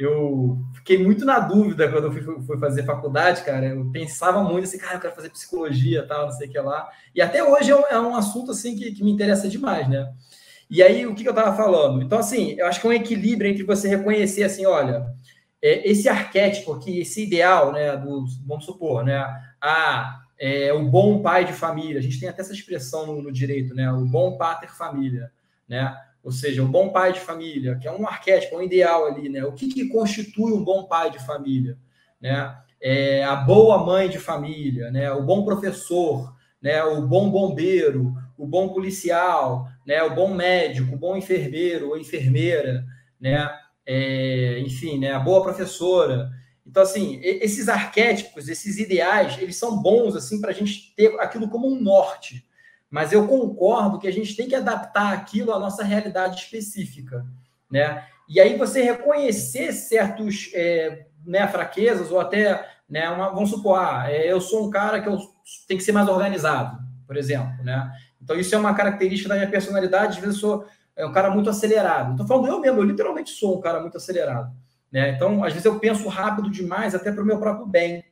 E: eu fiquei muito na dúvida quando eu fui, fui, fazer faculdade, cara. Eu pensava muito assim, cara, eu quero fazer psicologia, tal, não sei o que lá. E até hoje é um, é um assunto assim que, que, me interessa demais, né? E aí, o que, que eu estava falando? Então, assim, eu acho que é um equilíbrio entre você reconhecer, assim, olha, é, esse arquétipo aqui, esse ideal, né, do, vamos supor, né, ah, é, o bom pai de família. A gente tem até essa expressão no, no direito, né? O bom pater família, né? Ou seja, o bom pai de família, que é um arquétipo, um ideal ali, né? O que, que constitui um bom pai de família, né? É a boa mãe de família, né? O bom professor, né? O bom bombeiro, o bom policial, né? O bom médico, o bom enfermeiro ou enfermeira, né? É, enfim, né? A boa professora. Então, assim, esses arquétipos, esses ideais, eles são bons assim para a gente ter aquilo como um norte, mas eu concordo que a gente tem que adaptar aquilo à nossa realidade específica, né? E aí você reconhecer certos é, né, fraquezas ou até, né, uma, vamos supor, ah, é, eu sou um cara que eu que ser mais organizado, por exemplo, né? Então isso é uma característica da minha personalidade. Às vezes eu sou é, um cara muito acelerado. Estou falando eu mesmo, eu literalmente sou um cara muito acelerado, né? Então às vezes eu penso rápido demais até para o meu próprio bem.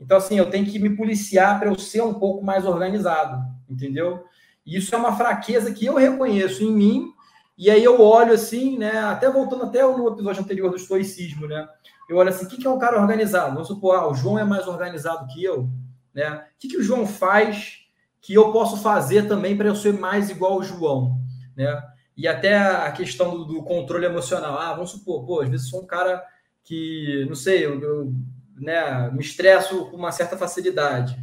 E: Então assim eu tenho que me policiar para eu ser um pouco mais organizado entendeu? E isso é uma fraqueza que eu reconheço em mim, e aí eu olho assim, né? Até voltando até no episódio anterior do estoicismo, né? Eu olho assim, o que é um cara organizado? Vamos supor, ah, o João é mais organizado que eu, né? O que, que o João faz que eu posso fazer também para eu ser mais igual ao João, né? E até a questão do, do, controle emocional. Ah, vamos supor, pô, às vezes sou um cara que, não sei, eu, eu né, me estresso com uma certa facilidade.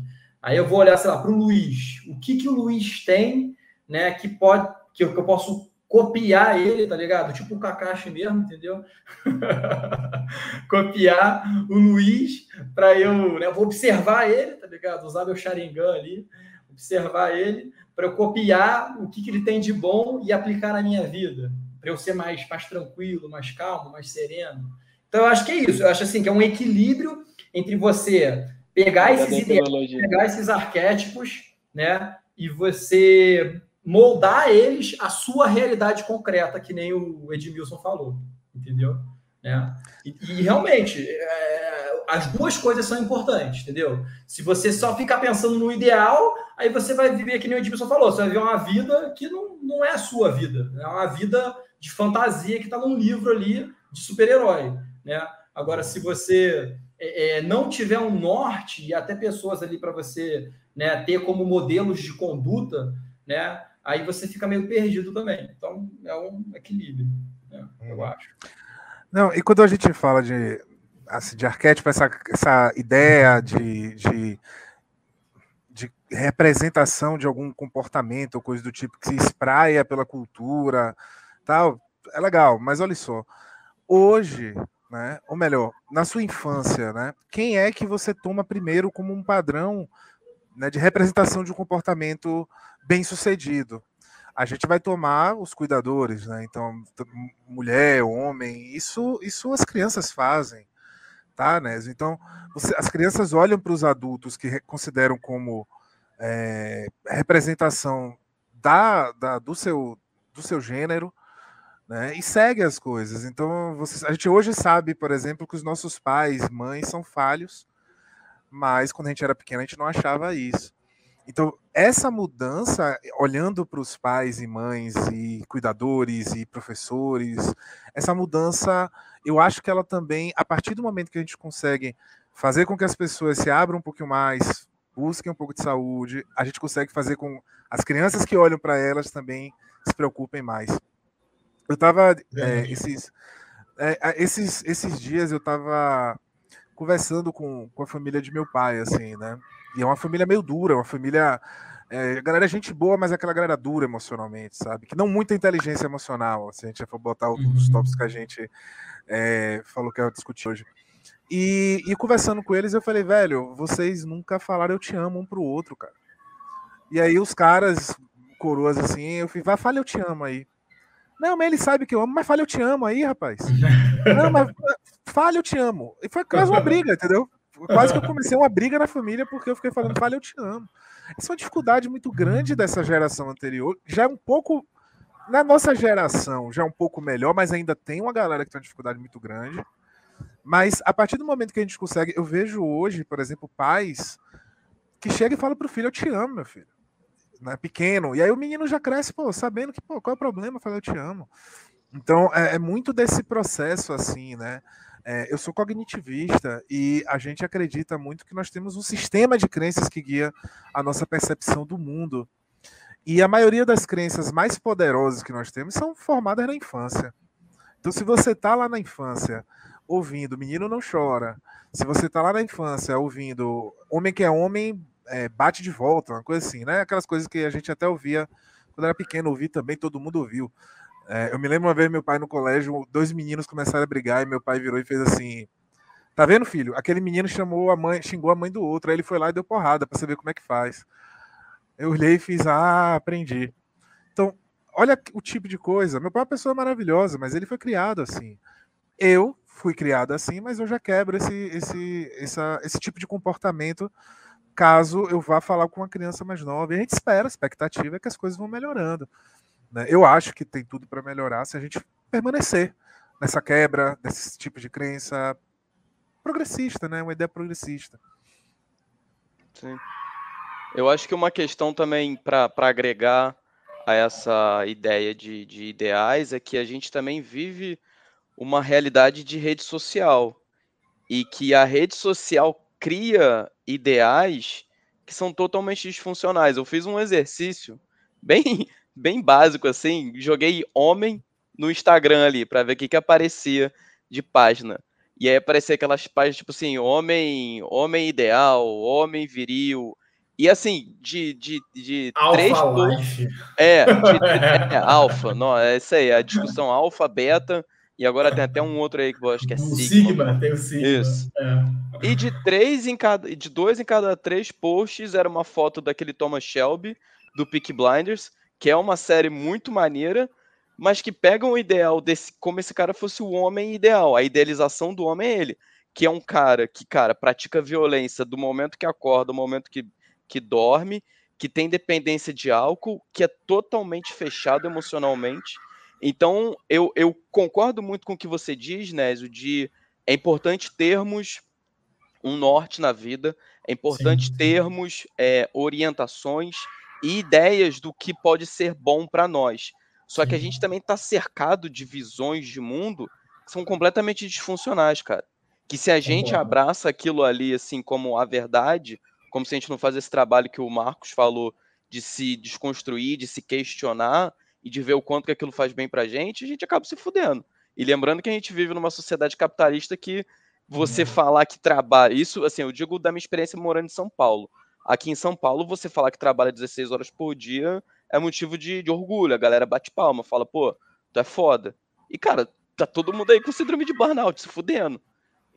E: Aí eu vou olhar, sei lá, para o Luiz. O que, que o Luiz tem, né, que pode, que eu, que eu posso copiar ele, tá ligado? Tipo o Kakashi mesmo, entendeu? copiar o Luiz para eu, né, vou observar ele, tá ligado? Usar meu Sharingan ali, observar ele para eu copiar o que, que ele tem de bom e aplicar na minha vida, para eu ser mais, mais tranquilo, mais calmo, mais sereno. Então eu acho que é isso. Eu acho assim que é um equilíbrio entre você pegar esses ideais, pegar esses arquétipos, né? E você moldar eles à sua realidade concreta, que nem o Edmilson falou, entendeu? Né? E, e realmente, é, as duas coisas são importantes, entendeu? Se você só ficar pensando no ideal, aí você vai viver, que nem o Edmilson falou, você vai viver uma vida que não, não é a sua vida, é uma vida de fantasia que está num livro ali de super-herói, né? Agora, se você é, é, não tiver um norte e até pessoas ali para você né, ter como modelos de conduta, né, aí você fica meio perdido também. Então é um equilíbrio, né, eu uhum. acho.
C: Não, e quando a gente fala de, assim, de arquétipo, essa, essa ideia de, de, de representação de algum comportamento ou coisa do tipo que se espraia pela cultura, tal, é legal, mas olha só. Hoje, né? Ou melhor, na sua infância, né? Quem é que você toma primeiro como um padrão né, de representação de um comportamento bem sucedido? A gente vai tomar os cuidadores, né? Então, mulher, homem, isso, isso as crianças fazem, tá, né? Então, você, as crianças olham para os adultos que consideram como é, representação da, da, do, seu, do seu gênero, né, e segue as coisas. Então, você, a gente hoje sabe, por exemplo, que os nossos pais, mães são falhos, mas quando a gente era pequeno a gente não achava isso. Então, essa mudança, olhando para os pais e mães e cuidadores e professores, essa mudança, eu acho que ela também, a partir do momento que a gente consegue fazer com que as pessoas se abram um pouquinho mais, busquem um pouco de saúde, a gente consegue fazer com as crianças que olham para elas também se preocupem mais. Eu tava. É, esses, é, esses, esses dias eu tava conversando com, com a família de meu pai, assim, né? E é uma família meio dura, uma família. É, a galera é gente boa, mas é aquela galera dura emocionalmente, sabe? Que não muita inteligência emocional, se a gente for botar um dos tópicos que a uhum. gente é, falou que ia discutir hoje. E, e, conversando com eles, eu falei, velho, vocês nunca falaram eu te amo um pro outro, cara. E aí os caras, coroas assim, eu falei, vai, fala eu te amo aí. Não, mas ele sabe que eu amo, mas fala eu te amo aí, rapaz. Não, mas fala eu te amo. E foi quase uma briga, entendeu? Quase que eu comecei uma briga na família porque eu fiquei falando, fala eu te amo. Essa é uma dificuldade muito grande dessa geração anterior. Já é um pouco. Na nossa geração, já é um pouco melhor, mas ainda tem uma galera que tem uma dificuldade muito grande. Mas a partir do momento que a gente consegue, eu vejo hoje, por exemplo, pais que chegam e falam pro filho, eu te amo, meu filho né, pequeno. E aí o menino já cresce, pô, sabendo que, pô, qual é o problema? Falei, eu te amo. Então, é, é muito desse processo, assim, né? É, eu sou cognitivista e a gente acredita muito que nós temos um sistema de crenças que guia a nossa percepção do mundo. E a maioria das crenças mais poderosas que nós temos são formadas na infância. Então, se você está lá na infância ouvindo Menino Não Chora, se você está lá na infância ouvindo Homem que é Homem é, bate de volta, uma coisa assim, né? Aquelas coisas que a gente até ouvia quando era pequeno, ouvi também, todo mundo ouviu. É, eu me lembro uma vez meu pai no colégio, dois meninos começaram a brigar e meu pai virou e fez assim: Tá vendo, filho? Aquele menino chamou a mãe, xingou a mãe do outro, aí ele foi lá e deu porrada para saber como é que faz. Eu olhei e fiz, ah, aprendi. Então, olha o tipo de coisa. Meu pai é uma pessoa maravilhosa, mas ele foi criado assim. Eu fui criado assim, mas eu já quebro esse, esse, essa, esse tipo de comportamento caso eu vá falar com uma criança mais nova. E a gente espera, a expectativa é que as coisas vão melhorando. Né? Eu acho que tem tudo para melhorar se a gente permanecer nessa quebra, desse tipo de crença progressista, né? Uma ideia progressista.
A: Sim. Eu acho que uma questão também para agregar a essa ideia de, de ideais é que a gente também vive uma realidade de rede social e que a rede social cria ideais que são totalmente disfuncionais. Eu fiz um exercício bem bem básico assim, joguei homem no Instagram ali para ver o que, que aparecia de página. E aí aparecia aquelas páginas tipo assim, homem, homem ideal, homem viril. E assim, de, de, de
E: alpha três life.
A: É, de, é, alfa, não, é isso aí, a discussão alfa, beta, e agora tem até um outro aí que eu acho que é
E: Sigma. Sigma, tem o Sigma. Isso.
A: É. E de três em cada, de dois em cada três posts era uma foto daquele Thomas Shelby do Peak Blinders que é uma série muito maneira, mas que pega um ideal desse, como esse cara fosse o homem ideal. A idealização do homem é ele, que é um cara que, cara, pratica violência do momento que acorda, do momento que, que dorme, que tem dependência de álcool, que é totalmente fechado emocionalmente. Então, eu, eu concordo muito com o que você diz, Nésio, de é importante termos um norte na vida, é importante Sim. termos é, orientações, e ideias do que pode ser bom para nós. Só que a gente também está cercado de visões de mundo que são completamente disfuncionais, cara. Que se a gente abraça aquilo ali assim como a verdade, como se a gente não faz esse trabalho que o Marcos falou de se desconstruir, de se questionar e de ver o quanto que aquilo faz bem pra gente, a gente acaba se fudendo. E lembrando que a gente vive numa sociedade capitalista que você uhum. falar que trabalha, isso assim, eu digo da minha experiência morando em São Paulo. Aqui em São Paulo, você falar que trabalha 16 horas por dia é motivo de, de orgulho. A galera bate palma, fala, pô, tu é foda. E, cara, tá todo mundo aí com síndrome de burnout, se fudendo.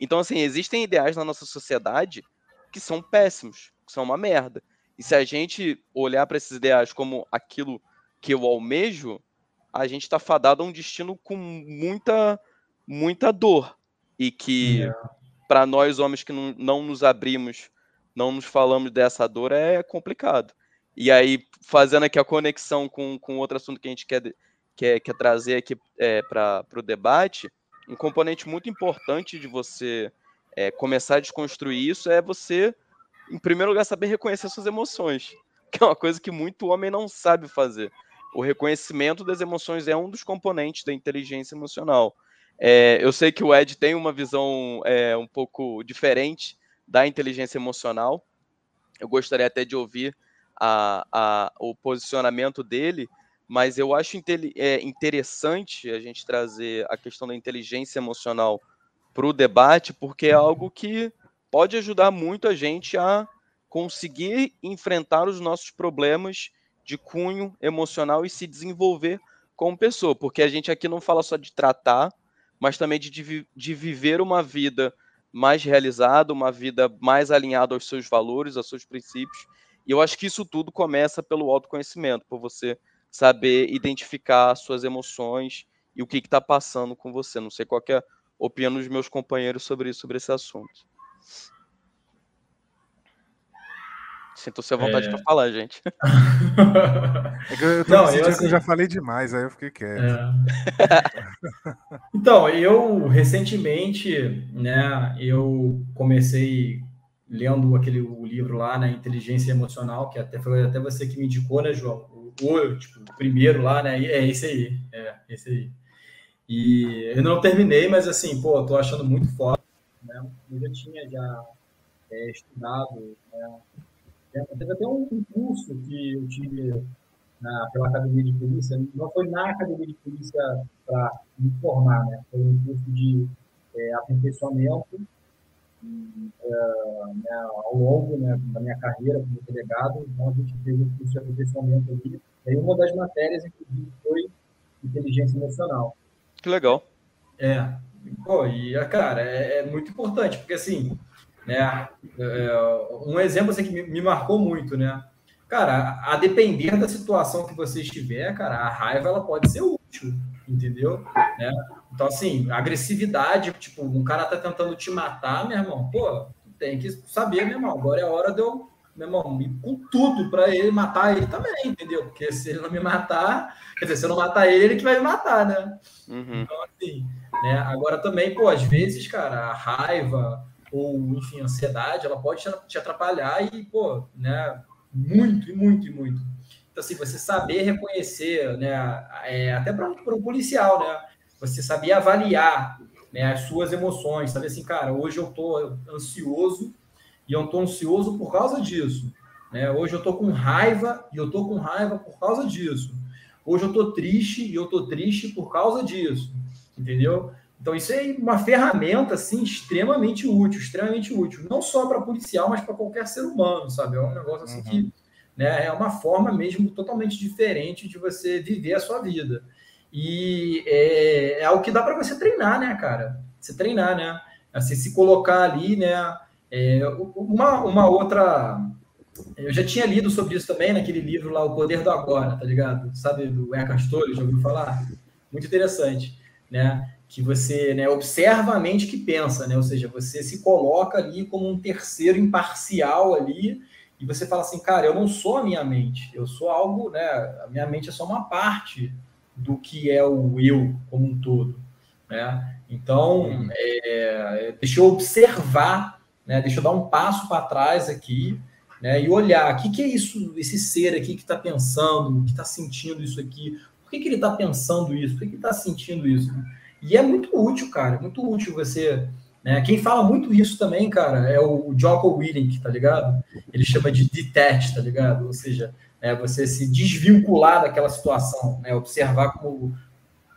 A: Então, assim, existem ideais na nossa sociedade que são péssimos, que são uma merda. E se a gente olhar para esses ideais como aquilo que eu almejo, a gente está fadado a um destino com muita, muita dor. E que, yeah. para nós homens que não, não nos abrimos não nos falamos dessa dor é complicado. E aí, fazendo aqui a conexão com, com outro assunto que a gente quer, quer, quer trazer aqui é, para o debate, um componente muito importante de você é, começar a desconstruir isso é você, em primeiro lugar, saber reconhecer suas emoções, que é uma coisa que muito homem não sabe fazer. O reconhecimento das emoções é um dos componentes da inteligência emocional. É, eu sei que o Ed tem uma visão é, um pouco diferente da inteligência emocional. Eu gostaria até de ouvir a, a, o posicionamento dele, mas eu acho é, interessante a gente trazer a questão da inteligência emocional para o debate, porque é algo que pode ajudar muito a gente a conseguir enfrentar os nossos problemas de cunho emocional e se desenvolver como pessoa, porque a gente aqui não fala só de tratar, mas também de, de viver uma vida mais realizado, uma vida mais alinhada aos seus valores, aos seus princípios. E eu acho que isso tudo começa pelo autoconhecimento, por você saber identificar suas emoções e o que está passando com você. Não sei qual é a opinião dos meus companheiros sobre, sobre esse assunto. Sinto-se à vontade é... para falar, gente.
C: É eu, tô Não, eu, assim... eu, já falei demais, aí eu fiquei quieto. É...
E: então, eu recentemente, né, eu comecei lendo aquele o livro lá, né, Inteligência Emocional, que até foi até você que me indicou, né, João? O, o, tipo, o primeiro lá, né? É esse aí, é esse aí. E eu não terminei, mas assim, pô, tô achando muito foda. Né? Eu já tinha já é, estudado, né? Teve até um curso que eu tive na, pela Academia de Polícia, não foi na Academia de Polícia para me formar, né? Foi um curso de é, aperfeiçoamento é, né, ao longo né, da minha carreira como delegado, então a gente fez um curso de aperfeiçoamento ali. E uma das matérias, inclusive, foi inteligência emocional.
A: Que legal.
E: É. Pô, e, cara, é, é muito importante, porque assim, né, é, um exemplo assim, que me, me marcou muito, né? Cara, a depender da situação que você estiver, cara, a raiva ela pode ser útil, entendeu? Né? Então, assim, agressividade, tipo, um cara tá tentando te matar, meu irmão, pô, tem que saber, meu irmão, agora é a hora de eu, meu irmão, ir com tudo para ele matar ele também, entendeu? Porque se ele não me matar, quer dizer, se eu não matar ele, ele que vai me matar, né? Uhum. Então, assim, né? Agora também, pô, às vezes, cara, a raiva ou, enfim, ansiedade, ela pode te atrapalhar e, pô, né, muito, e muito, e muito. Então, assim, você saber reconhecer, né, é, até para um policial, né, você saber avaliar né, as suas emoções, saber assim, cara, hoje eu estou ansioso e eu estou ansioso por causa disso. Né? Hoje eu estou com raiva e eu estou com raiva por causa disso. Hoje eu estou triste e eu estou triste por causa disso. Entendeu? Então, isso é uma ferramenta assim, extremamente útil, extremamente útil. Não só para policial, mas para qualquer ser humano, sabe? É um negócio assim uhum. que né, é uma forma mesmo totalmente diferente de você viver a sua vida. E é, é algo que dá para você treinar, né, cara? Você treinar, né? Assim, se colocar ali, né? É, uma, uma outra. Eu já tinha lido sobre isso também naquele livro lá, O Poder do Agora, tá ligado? Sabe, do Eckhart Tolle, já ouviu falar? Muito interessante, né? Que você né, observa a mente que pensa, né? Ou seja, você se coloca ali como um terceiro imparcial ali e você fala assim, cara, eu não sou a minha mente, eu sou algo, né? A minha mente é só uma parte do que é o eu como um todo. Né? Então, uhum. é, deixa eu observar, né? deixa eu dar um passo para trás aqui né? e olhar o que, que é isso, esse ser aqui que está pensando, que está sentindo isso aqui, por que, que ele está pensando isso, por que, que ele está sentindo isso. E é muito útil, cara, é muito útil você. Né? Quem fala muito isso também, cara, é o Jocko Willink, tá ligado? Ele chama de detach, tá ligado? Ou seja, né, você se desvincular daquela situação, né, observar como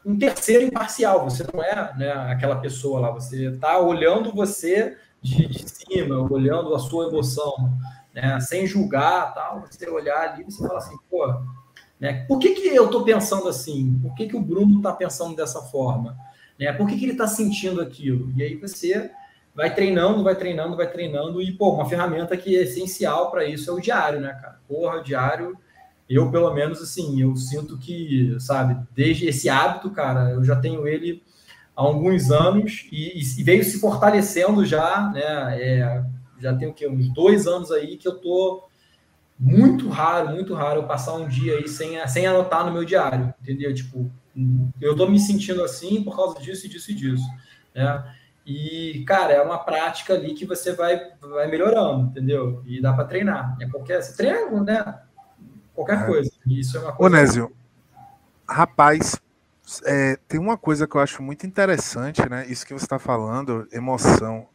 E: um terceiro imparcial, você não é né, aquela pessoa lá, você está olhando você de, de, cima, olhando a sua emoção, né, sem julgar, tal, você olhar ali e você fala assim, pô, né, por que, que eu estou pensando assim? Por que, que o Bruno está pensando dessa forma? Né, por que, que ele está sentindo aquilo? E aí você vai treinando, vai treinando, vai treinando, e, pô, uma ferramenta que é essencial para isso é o diário, né, cara? Porra, o diário, eu, pelo menos, assim, eu sinto que, sabe, desde esse hábito, cara, eu já tenho ele há alguns anos e, e veio se fortalecendo já, né, é, já tem o quê? Uns dois anos aí que eu tô muito raro, muito raro eu passar um dia aí sem, sem anotar no meu diário, entendeu? Tipo, eu tô me sentindo assim por causa disso e disso e disso, né? E, cara, é uma prática ali que você vai, vai melhorando, entendeu? E dá para treinar. É qualquer, você treina, né? Qualquer é. coisa. isso é uma coisa.
C: Onésio, rapaz, é, tem uma coisa que eu acho muito interessante, né? Isso que você está falando, emoção.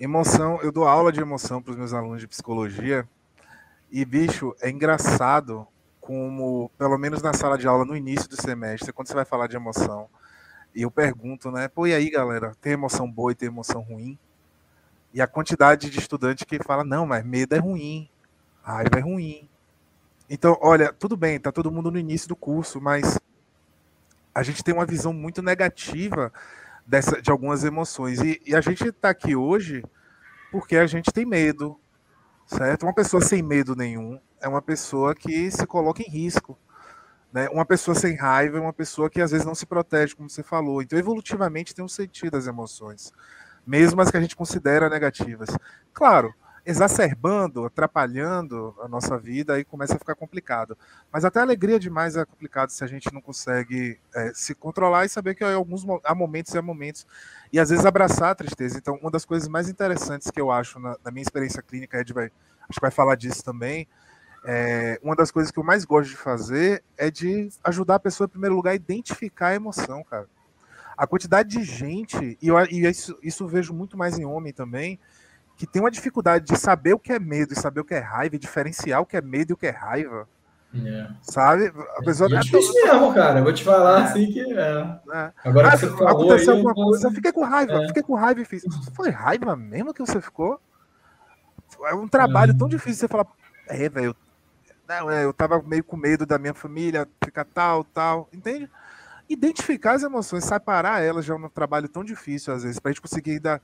C: Emoção, eu dou aula de emoção para os meus alunos de psicologia. E, bicho, é engraçado como, pelo menos na sala de aula, no início do semestre, quando você vai falar de emoção, e eu pergunto, né? Pô, e aí, galera, tem emoção boa e tem emoção ruim? E a quantidade de estudante que fala, não, mas medo é ruim, raiva é ruim. Então, olha, tudo bem, tá todo mundo no início do curso, mas a gente tem uma visão muito negativa dessa, de algumas emoções. E, e a gente está aqui hoje porque a gente tem medo, certo? Uma pessoa sem medo nenhum é uma pessoa que se coloca em risco. Né? Uma pessoa sem raiva é uma pessoa que às vezes não se protege, como você falou. Então, evolutivamente, tem um sentido as emoções, mesmo as que a gente considera negativas. Claro, exacerbando, atrapalhando a nossa vida, aí começa a ficar complicado. Mas até a alegria demais é complicado se a gente não consegue é, se controlar e saber que alguns, há momentos e há momentos. E às vezes abraçar a tristeza. Então, uma das coisas mais interessantes que eu acho na, na minha experiência clínica, Ed vai, acho que vai falar disso também, é, uma das coisas que eu mais gosto de fazer é de ajudar a pessoa, em primeiro lugar, a identificar a emoção, cara. A quantidade de gente, e, eu, e isso, isso eu vejo muito mais em homem também, que tem uma dificuldade de saber o que é medo e saber o que é raiva, e diferenciar o que é medo e o que é raiva. É. Sabe?
E: A pessoa é, é difícil mesmo, cara. Eu vou te falar é. assim que. É.
C: é. Agora ah, que você falou aconteceu alguma coisa, eu fiquei com raiva, é. fiquei com raiva e fiz. Foi raiva mesmo que você ficou? É um trabalho tão difícil você falar. É, velho. Não, é, eu tava meio com medo da minha família, ficar tal, tal. Entende? Identificar as emoções, separar elas já é um trabalho tão difícil, às vezes, pra gente conseguir ainda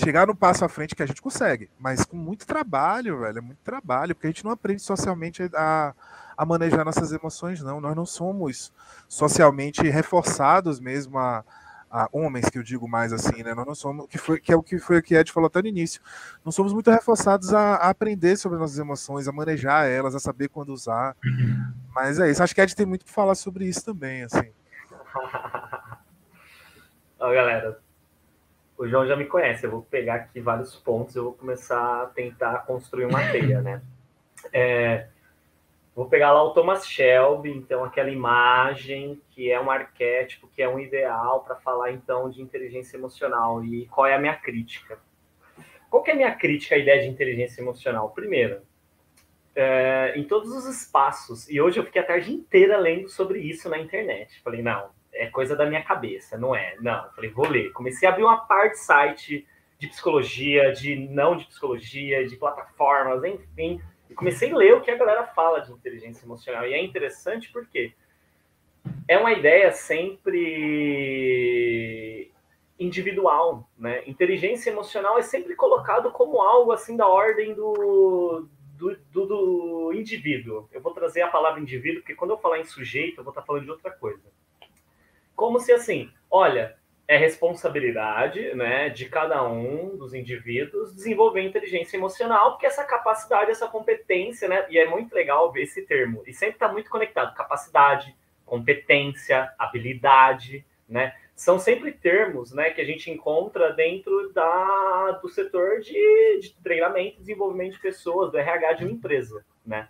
C: chegar no passo à frente que a gente consegue, mas com muito trabalho, velho, é muito trabalho, porque a gente não aprende socialmente a, a manejar nossas emoções, não. Nós não somos socialmente reforçados mesmo a, a, homens, que eu digo mais assim, né? Nós não somos, que, foi, que é o que foi o que Ed falou até no início. Não somos muito reforçados a, a aprender sobre nossas emoções, a manejar elas, a saber quando usar. Mas é isso. Acho que Ed tem muito para falar sobre isso também, assim.
D: Ó, galera, o João já me conhece, eu vou pegar aqui vários pontos, eu vou começar a tentar construir uma teia, né? É, vou pegar lá o Thomas Shelby, então aquela imagem que é um arquétipo, que é um ideal para falar então de inteligência emocional e qual é a minha crítica. Qual que é a minha crítica à ideia de inteligência emocional? Primeiro, é, em todos os espaços, e hoje eu fiquei a tarde inteira lendo sobre isso na internet. Falei, não, é coisa da minha cabeça, não é? Não, falei, vou ler. Comecei a abrir uma parte site de psicologia, de não de psicologia, de plataformas, enfim. E comecei a ler o que a galera fala de inteligência emocional. E é interessante porque é uma ideia sempre individual, né? Inteligência emocional é sempre colocado como algo assim da ordem do, do, do, do indivíduo. Eu vou trazer a palavra indivíduo, porque quando eu falar em sujeito, eu vou estar falando de outra coisa como se assim, olha, é responsabilidade né, de cada um dos indivíduos desenvolver inteligência emocional, porque essa capacidade, essa competência, né? E é muito legal ver esse termo, e sempre está muito conectado, capacidade, competência, habilidade, né? São sempre termos né, que a gente encontra dentro da, do setor de, de treinamento e desenvolvimento de pessoas, do RH de uma empresa, né?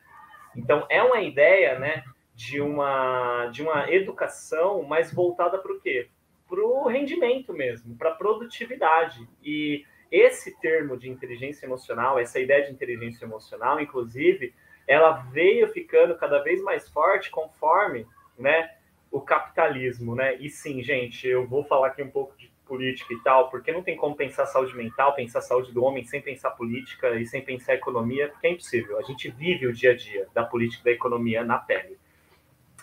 D: Então, é uma ideia, né? De uma, de uma educação mais voltada para o quê? Para o rendimento mesmo, para a produtividade. E esse termo de inteligência emocional, essa ideia de inteligência emocional, inclusive, ela veio ficando cada vez mais forte conforme né, o capitalismo. Né? E sim, gente, eu vou falar aqui um pouco de política e tal, porque não tem como pensar saúde mental, pensar saúde do homem sem pensar política e sem pensar economia, porque é impossível. A gente vive o dia a dia da política e da economia na pele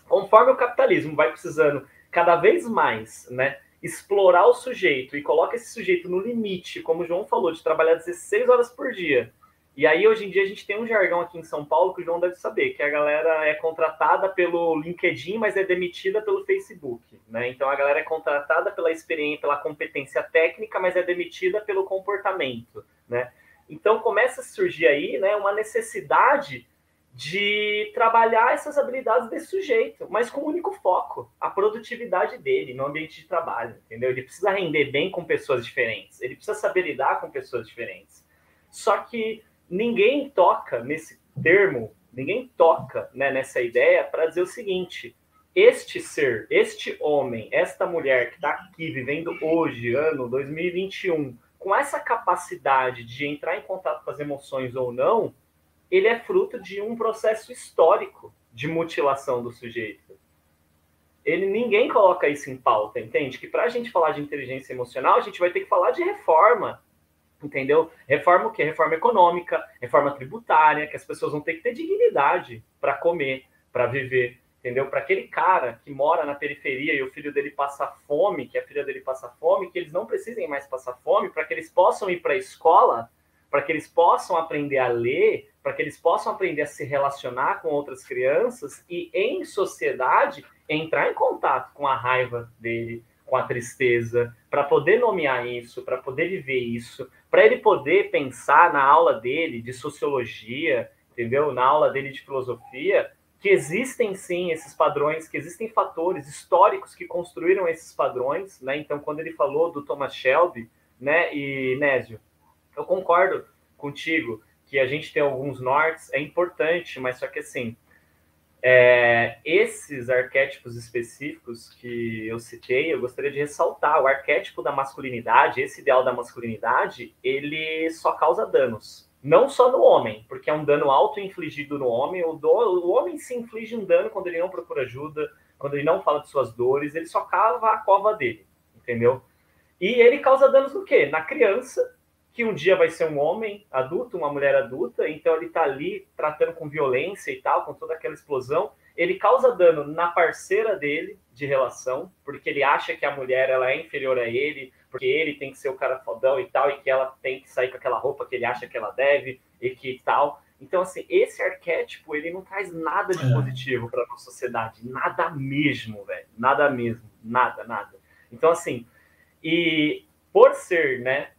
D: conforme o capitalismo vai precisando cada vez mais, né, explorar o sujeito e coloca esse sujeito no limite, como o João falou, de trabalhar 16 horas por dia. E aí, hoje em dia, a gente tem um jargão aqui em São Paulo que o João deve saber, que a galera é contratada pelo LinkedIn, mas é demitida pelo Facebook. Né? Então, a galera é contratada pela experiência, pela competência técnica, mas é demitida pelo comportamento. Né? Então, começa a surgir aí né, uma necessidade de trabalhar essas habilidades desse sujeito, mas com um único foco, a produtividade dele no ambiente de trabalho, entendeu? Ele precisa render bem com pessoas diferentes, ele precisa saber lidar com pessoas diferentes. Só que ninguém toca nesse termo, ninguém toca né, nessa ideia para dizer o seguinte: este ser, este homem, esta mulher que está aqui vivendo hoje, ano 2021, com essa capacidade de entrar em contato com as emoções ou não, ele é fruto de um processo histórico de mutilação do sujeito. Ele ninguém coloca isso em pauta, entende? Que para a gente falar de inteligência emocional, a gente vai ter que falar de reforma, entendeu? Reforma o quê? Reforma econômica, reforma tributária, que as pessoas vão ter que ter dignidade para comer, para viver, entendeu? Para aquele cara que mora na periferia e o filho dele passa fome, que a filha dele passa fome, que eles não precisem mais passar fome, para que eles possam ir para a escola, para que eles possam aprender a ler, para que eles possam aprender a se relacionar com outras crianças e, em sociedade, entrar em contato com a raiva dele, com a tristeza, para poder nomear isso, para poder viver isso, para ele poder pensar na aula dele de sociologia, entendeu? Na aula dele de filosofia, que existem sim esses padrões, que existem fatores históricos que construíram esses padrões, né? Então, quando ele falou do Thomas Shelby, né, e Nésio, eu concordo contigo que a gente tem alguns nortes, é importante, mas só que assim, É, esses arquétipos específicos que eu citei, eu gostaria de ressaltar. O arquétipo da masculinidade, esse ideal da masculinidade, ele só causa danos. Não só no homem, porque é um dano auto-infligido no homem. O, do, o homem se inflige um dano quando ele não procura ajuda, quando ele não fala de suas dores, ele só cava a cova dele, entendeu? E ele causa danos no quê? Na criança, que um dia vai ser um homem adulto, uma mulher adulta, então ele está ali tratando com violência e tal, com toda aquela explosão. Ele causa dano na parceira dele de relação, porque ele acha que a mulher ela é inferior a ele, porque ele tem que ser o cara fodão e tal, e que ela tem que sair com aquela roupa que ele acha que ela deve e que tal. Então, assim, esse arquétipo, ele não traz nada de é. positivo para nossa sociedade. Nada mesmo, velho. Nada mesmo. Nada, nada. Então, assim, e por ser, né,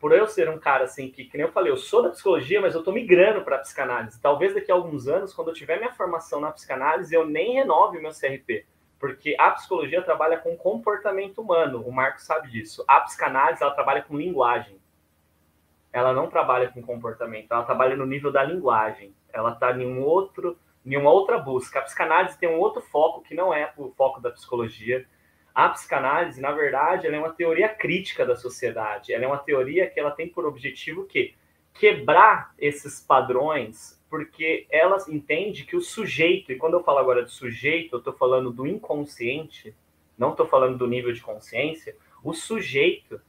D: por eu ser um cara assim que, que nem eu falei, eu sou da psicologia, mas eu tô migrando para psicanálise. Talvez daqui a alguns anos, quando eu tiver minha formação na psicanálise, eu nem renove o meu CRP, porque a psicologia trabalha com comportamento humano. O Marco sabe disso. A psicanálise ela trabalha com linguagem. Ela não trabalha com comportamento, ela trabalha no nível da linguagem. Ela está em um outro, em uma outra busca. A psicanálise tem um outro foco que não é o foco da psicologia a psicanálise, na verdade, ela é uma teoria crítica da sociedade. Ela é uma teoria que ela tem por objetivo que quebrar esses padrões, porque ela entende que o sujeito, e quando eu falo agora de sujeito, eu estou falando do inconsciente, não estou falando do nível de consciência, o sujeito,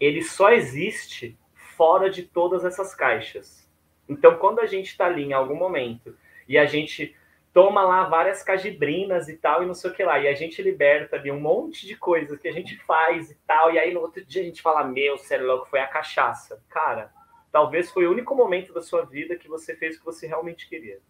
D: ele só existe fora de todas essas caixas. Então, quando a gente está ali em algum momento e a gente toma lá várias cajibrinas e tal, e não sei o que lá. E a gente liberta ali um monte de coisas que a gente faz e tal. E aí no outro dia a gente fala: Meu, sério, louco, foi a cachaça. Cara, talvez foi o único momento da sua vida que você fez o que você realmente queria.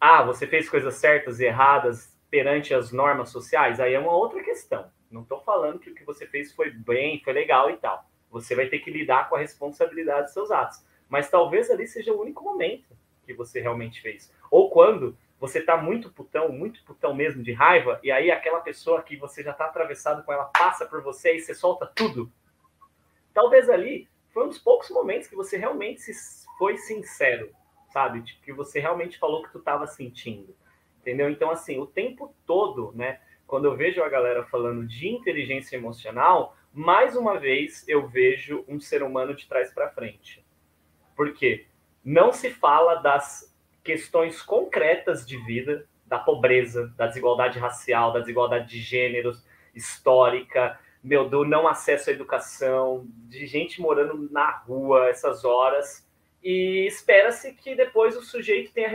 D: Ah, você fez coisas certas e erradas perante as normas sociais? Aí é uma outra questão. Não estou falando que o que você fez foi bem, foi legal e tal. Você vai ter que lidar com a responsabilidade dos seus atos. Mas talvez ali seja o único momento que você realmente fez. Ou quando você tá muito putão, muito putão mesmo de raiva, e aí aquela pessoa que você já tá atravessado com ela passa por você e você solta tudo. Talvez ali foi um dos poucos momentos que você realmente se, foi sincero, sabe? Tipo, que você realmente falou que tu tava sentindo. Entendeu? Então, assim, o tempo todo, né? Quando eu vejo a galera falando de inteligência emocional, mais uma vez eu vejo um ser humano de trás para frente. Por quê? Não se fala das questões concretas de vida, da pobreza, da desigualdade racial, da desigualdade de gêneros, histórica, meu, do não acesso à educação, de gente morando na rua essas horas. E espera-se que depois o sujeito tenha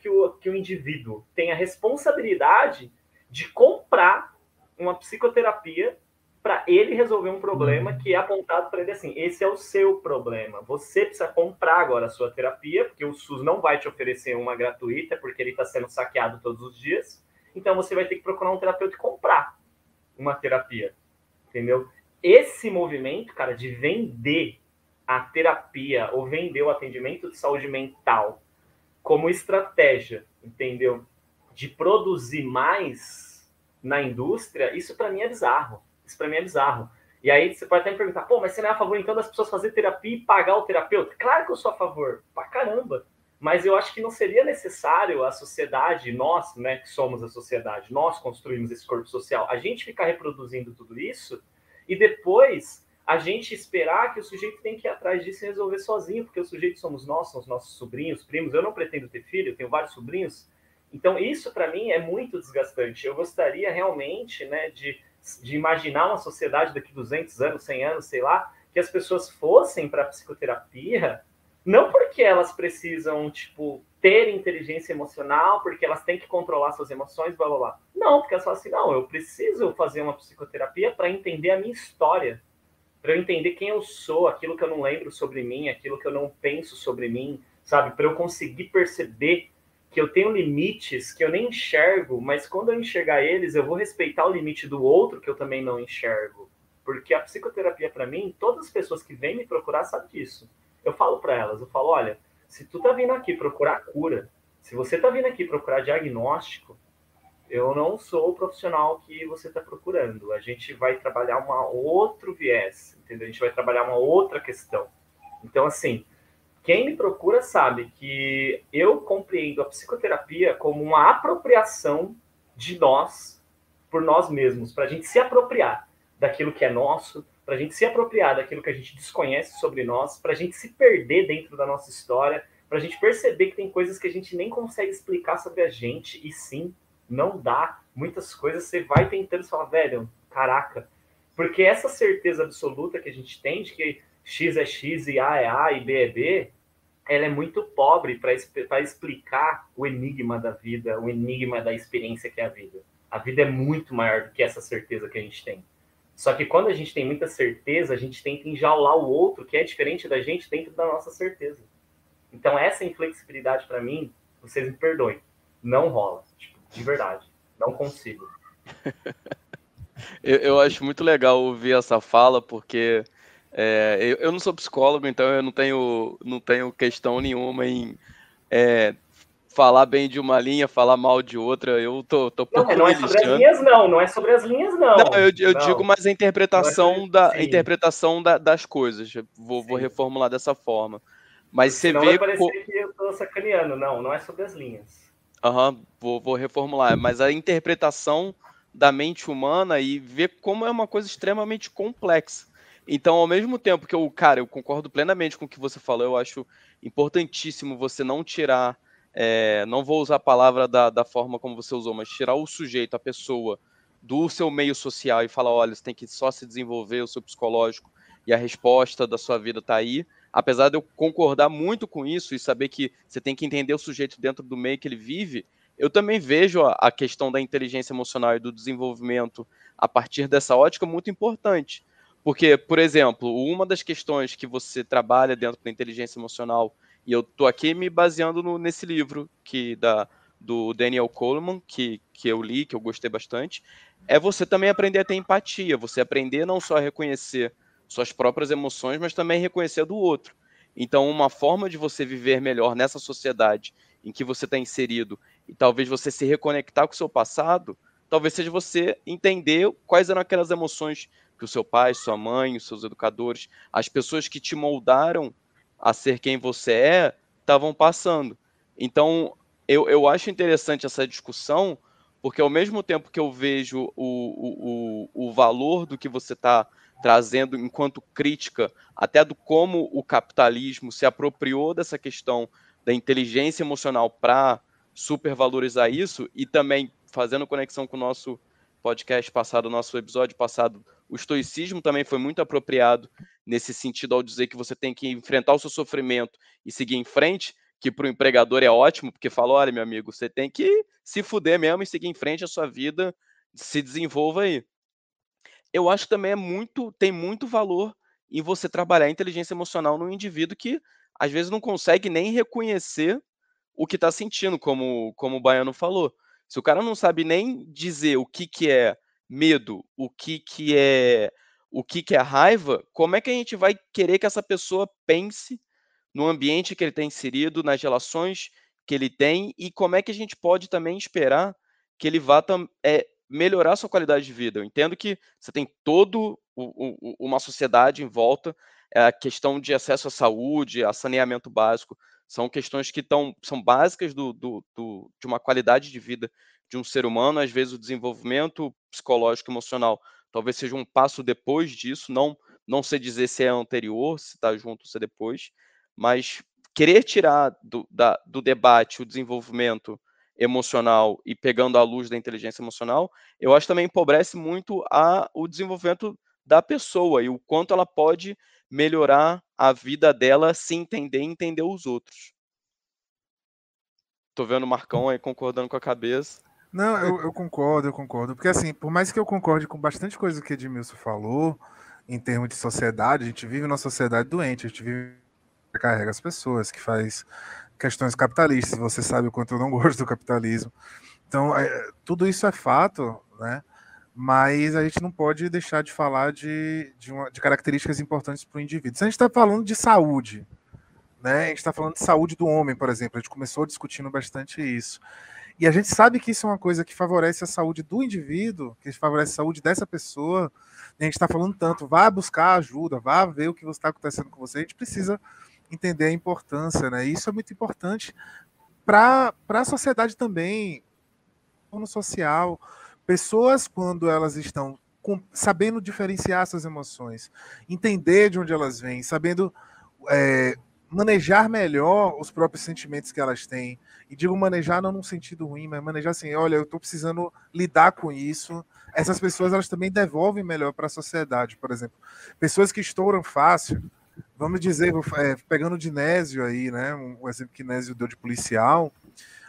D: que o, que o indivíduo tenha responsabilidade de comprar uma psicoterapia para ele resolver um problema uhum. que é apontado para ele assim: esse é o seu problema. Você precisa comprar agora a sua terapia, porque o SUS não vai te oferecer uma gratuita, porque ele está sendo saqueado todos os dias. Então você vai ter que procurar um terapeuta e comprar uma terapia. Entendeu? Esse movimento, cara, de vender a terapia ou vender o atendimento de saúde mental como estratégia, entendeu? De produzir mais na indústria, isso para mim é bizarro isso para mim é bizarro. E aí você pode até me perguntar, pô, mas você não é a favor então das pessoas fazer terapia e pagar o terapeuta? Claro que eu sou a favor, pra caramba. Mas eu acho que não seria necessário a sociedade, nós, né, que somos a sociedade, nós construímos esse corpo social, a gente ficar reproduzindo tudo isso e depois a gente esperar que o sujeito tem que ir atrás disso e resolver sozinho, porque o sujeito somos nós, são os nossos sobrinhos, primos. Eu não pretendo ter filho, eu tenho vários sobrinhos. Então, isso para mim é muito desgastante. Eu gostaria realmente, né, de de imaginar uma sociedade daqui 200 anos, 100 anos, sei lá, que as pessoas fossem para psicoterapia, não porque elas precisam, tipo, ter inteligência emocional, porque elas têm que controlar suas emoções, blá blá blá. Não, porque elas falam assim, não, eu preciso fazer uma psicoterapia para entender a minha história, para eu entender quem eu sou, aquilo que eu não lembro sobre mim, aquilo que eu não penso sobre mim, sabe? Para eu conseguir perceber que eu tenho limites que eu nem enxergo, mas quando eu enxergar eles, eu vou respeitar o limite do outro que eu também não enxergo. Porque a psicoterapia, para mim, todas as pessoas que vêm me procurar sabem disso. Eu falo para elas, eu falo, olha, se tu tá vindo aqui procurar cura, se você tá vindo aqui procurar diagnóstico, eu não sou o profissional que você está procurando. A gente vai trabalhar uma outro viés, entendeu? A gente vai trabalhar uma outra questão. Então, assim, quem me procura sabe que eu compreendo a psicoterapia como uma apropriação de nós por nós mesmos, para a gente se apropriar daquilo que é nosso, para a gente se apropriar daquilo que a gente desconhece sobre nós, para a gente se perder dentro da nossa história, para a gente perceber que tem coisas que a gente nem consegue explicar sobre a gente, e sim, não dá. Muitas coisas você vai tentando falar, velho, caraca. Porque essa certeza absoluta que a gente tem de que X é X e A é A e B é B, ela é muito pobre para explicar o enigma da vida, o enigma da experiência que é a vida. A vida é muito maior do que essa certeza que a gente tem. Só que quando a gente tem muita certeza, a gente tenta enjaular o outro, que é diferente da gente, dentro da nossa certeza. Então, essa inflexibilidade, para mim, vocês me perdoem, não rola. Tipo, de verdade. Não consigo.
A: eu, eu acho muito legal ouvir essa fala, porque é, eu, eu, não sou psicólogo, então eu não tenho, não tenho questão nenhuma em é, falar bem de uma linha, falar mal de outra. Eu tô, tô
D: não, não é sobre as linhas, não. Não é sobre as linhas, não. Não,
A: eu, eu não. digo mais a interpretação, é da, interpretação da, das coisas. Vou, vou reformular dessa forma. Mas você vê.
D: Vai parecer que eu tô sacaneando. Não, não é sobre as linhas.
A: Aham, uhum, vou, vou reformular. Mas a interpretação da mente humana e ver como é uma coisa extremamente complexa. Então, ao mesmo tempo que eu, cara, eu concordo plenamente com o que você falou, eu acho importantíssimo você não tirar, é, não vou usar a palavra da, da forma como você usou, mas tirar o sujeito, a pessoa, do seu meio social e falar, olha, você tem que só se desenvolver o seu psicológico e a resposta da sua vida está aí. Apesar de eu concordar muito com isso e saber que você tem que entender o sujeito dentro do meio que ele vive, eu também vejo a, a questão da inteligência emocional e do desenvolvimento a partir dessa ótica muito importante. Porque, por exemplo, uma das questões que você trabalha dentro da inteligência emocional, e eu estou aqui me baseando no, nesse livro que da, do Daniel Coleman, que, que eu li, que eu gostei bastante, é você também aprender a ter empatia, você aprender não só a reconhecer suas próprias emoções, mas também reconhecer a do outro. Então, uma forma de você viver melhor nessa sociedade em que você está inserido e talvez você se reconectar com o seu passado, talvez seja você entender quais eram aquelas emoções que o seu pai, sua mãe, os seus educadores, as pessoas que te moldaram a ser quem você é, estavam passando. Então, eu, eu acho interessante essa discussão, porque ao mesmo tempo que eu vejo o, o, o valor do que você está trazendo enquanto crítica, até do como o capitalismo se apropriou dessa questão da inteligência emocional para supervalorizar isso, e também fazendo conexão com o nosso podcast passado, nosso episódio passado, o estoicismo também foi muito apropriado nesse sentido ao dizer que você tem que enfrentar o seu sofrimento e seguir em frente, que para o empregador é ótimo, porque fala, olha, meu amigo, você tem que se fuder mesmo e seguir em frente a sua vida, se desenvolva aí. Eu acho que também é muito, tem muito valor em você trabalhar a inteligência emocional no indivíduo que às vezes não consegue nem reconhecer o que está sentindo, como, como o Baiano falou. Se o cara não sabe nem dizer o que, que é medo, o que, que é o que, que é raiva, como é que a gente vai querer que essa pessoa pense no ambiente que ele está inserido, nas relações que ele tem e como é que a gente pode também esperar que ele vá é, melhorar sua qualidade de vida. Eu entendo que você tem todo o, o, uma sociedade em volta, é a questão de acesso à saúde, a saneamento básico, são questões que tão, são básicas do, do, do, de uma qualidade de vida de um ser humano. Às vezes, o desenvolvimento psicológico emocional talvez seja um passo depois disso. Não, não sei dizer se é anterior, se está junto se é depois, mas querer tirar do, da, do debate o desenvolvimento emocional e pegando a luz da inteligência emocional, eu acho também empobrece muito a, o desenvolvimento da pessoa e o quanto ela pode melhorar a vida dela se entender e entender os outros. Tô vendo o Marcão aí concordando com a cabeça.
C: Não, eu, eu, concordo, eu concordo. Porque assim, por mais que eu concorde com bastante coisa que Edmilson falou, em termos de sociedade, a gente vive numa sociedade doente, a gente vive carrega as pessoas, que faz questões capitalistas. Você sabe o quanto eu não gosto do capitalismo. Então, é, tudo isso é fato, né? mas a gente não pode deixar de falar de, de, uma, de características importantes para o indivíduo. Se a gente está falando de saúde, né? a gente está falando de saúde do homem, por exemplo, a gente começou discutindo bastante isso. E a gente sabe que isso é uma coisa que favorece a saúde do indivíduo, que favorece a saúde dessa pessoa. E a gente está falando tanto, vá buscar ajuda, vá ver o que está acontecendo com você. A gente precisa entender a importância, né? E isso é muito importante para a sociedade também, no social. Pessoas, quando elas estão com, sabendo diferenciar essas emoções, entender de onde elas vêm, sabendo é, manejar melhor os próprios sentimentos que elas têm. E digo manejar não num sentido ruim, mas manejar assim, olha, eu estou precisando lidar com isso. Essas pessoas elas também devolvem melhor para a sociedade, por exemplo. Pessoas que estouram fácil, vamos dizer, é, pegando o Dinésio aí, né? Um exemplo que Nésio deu de policial.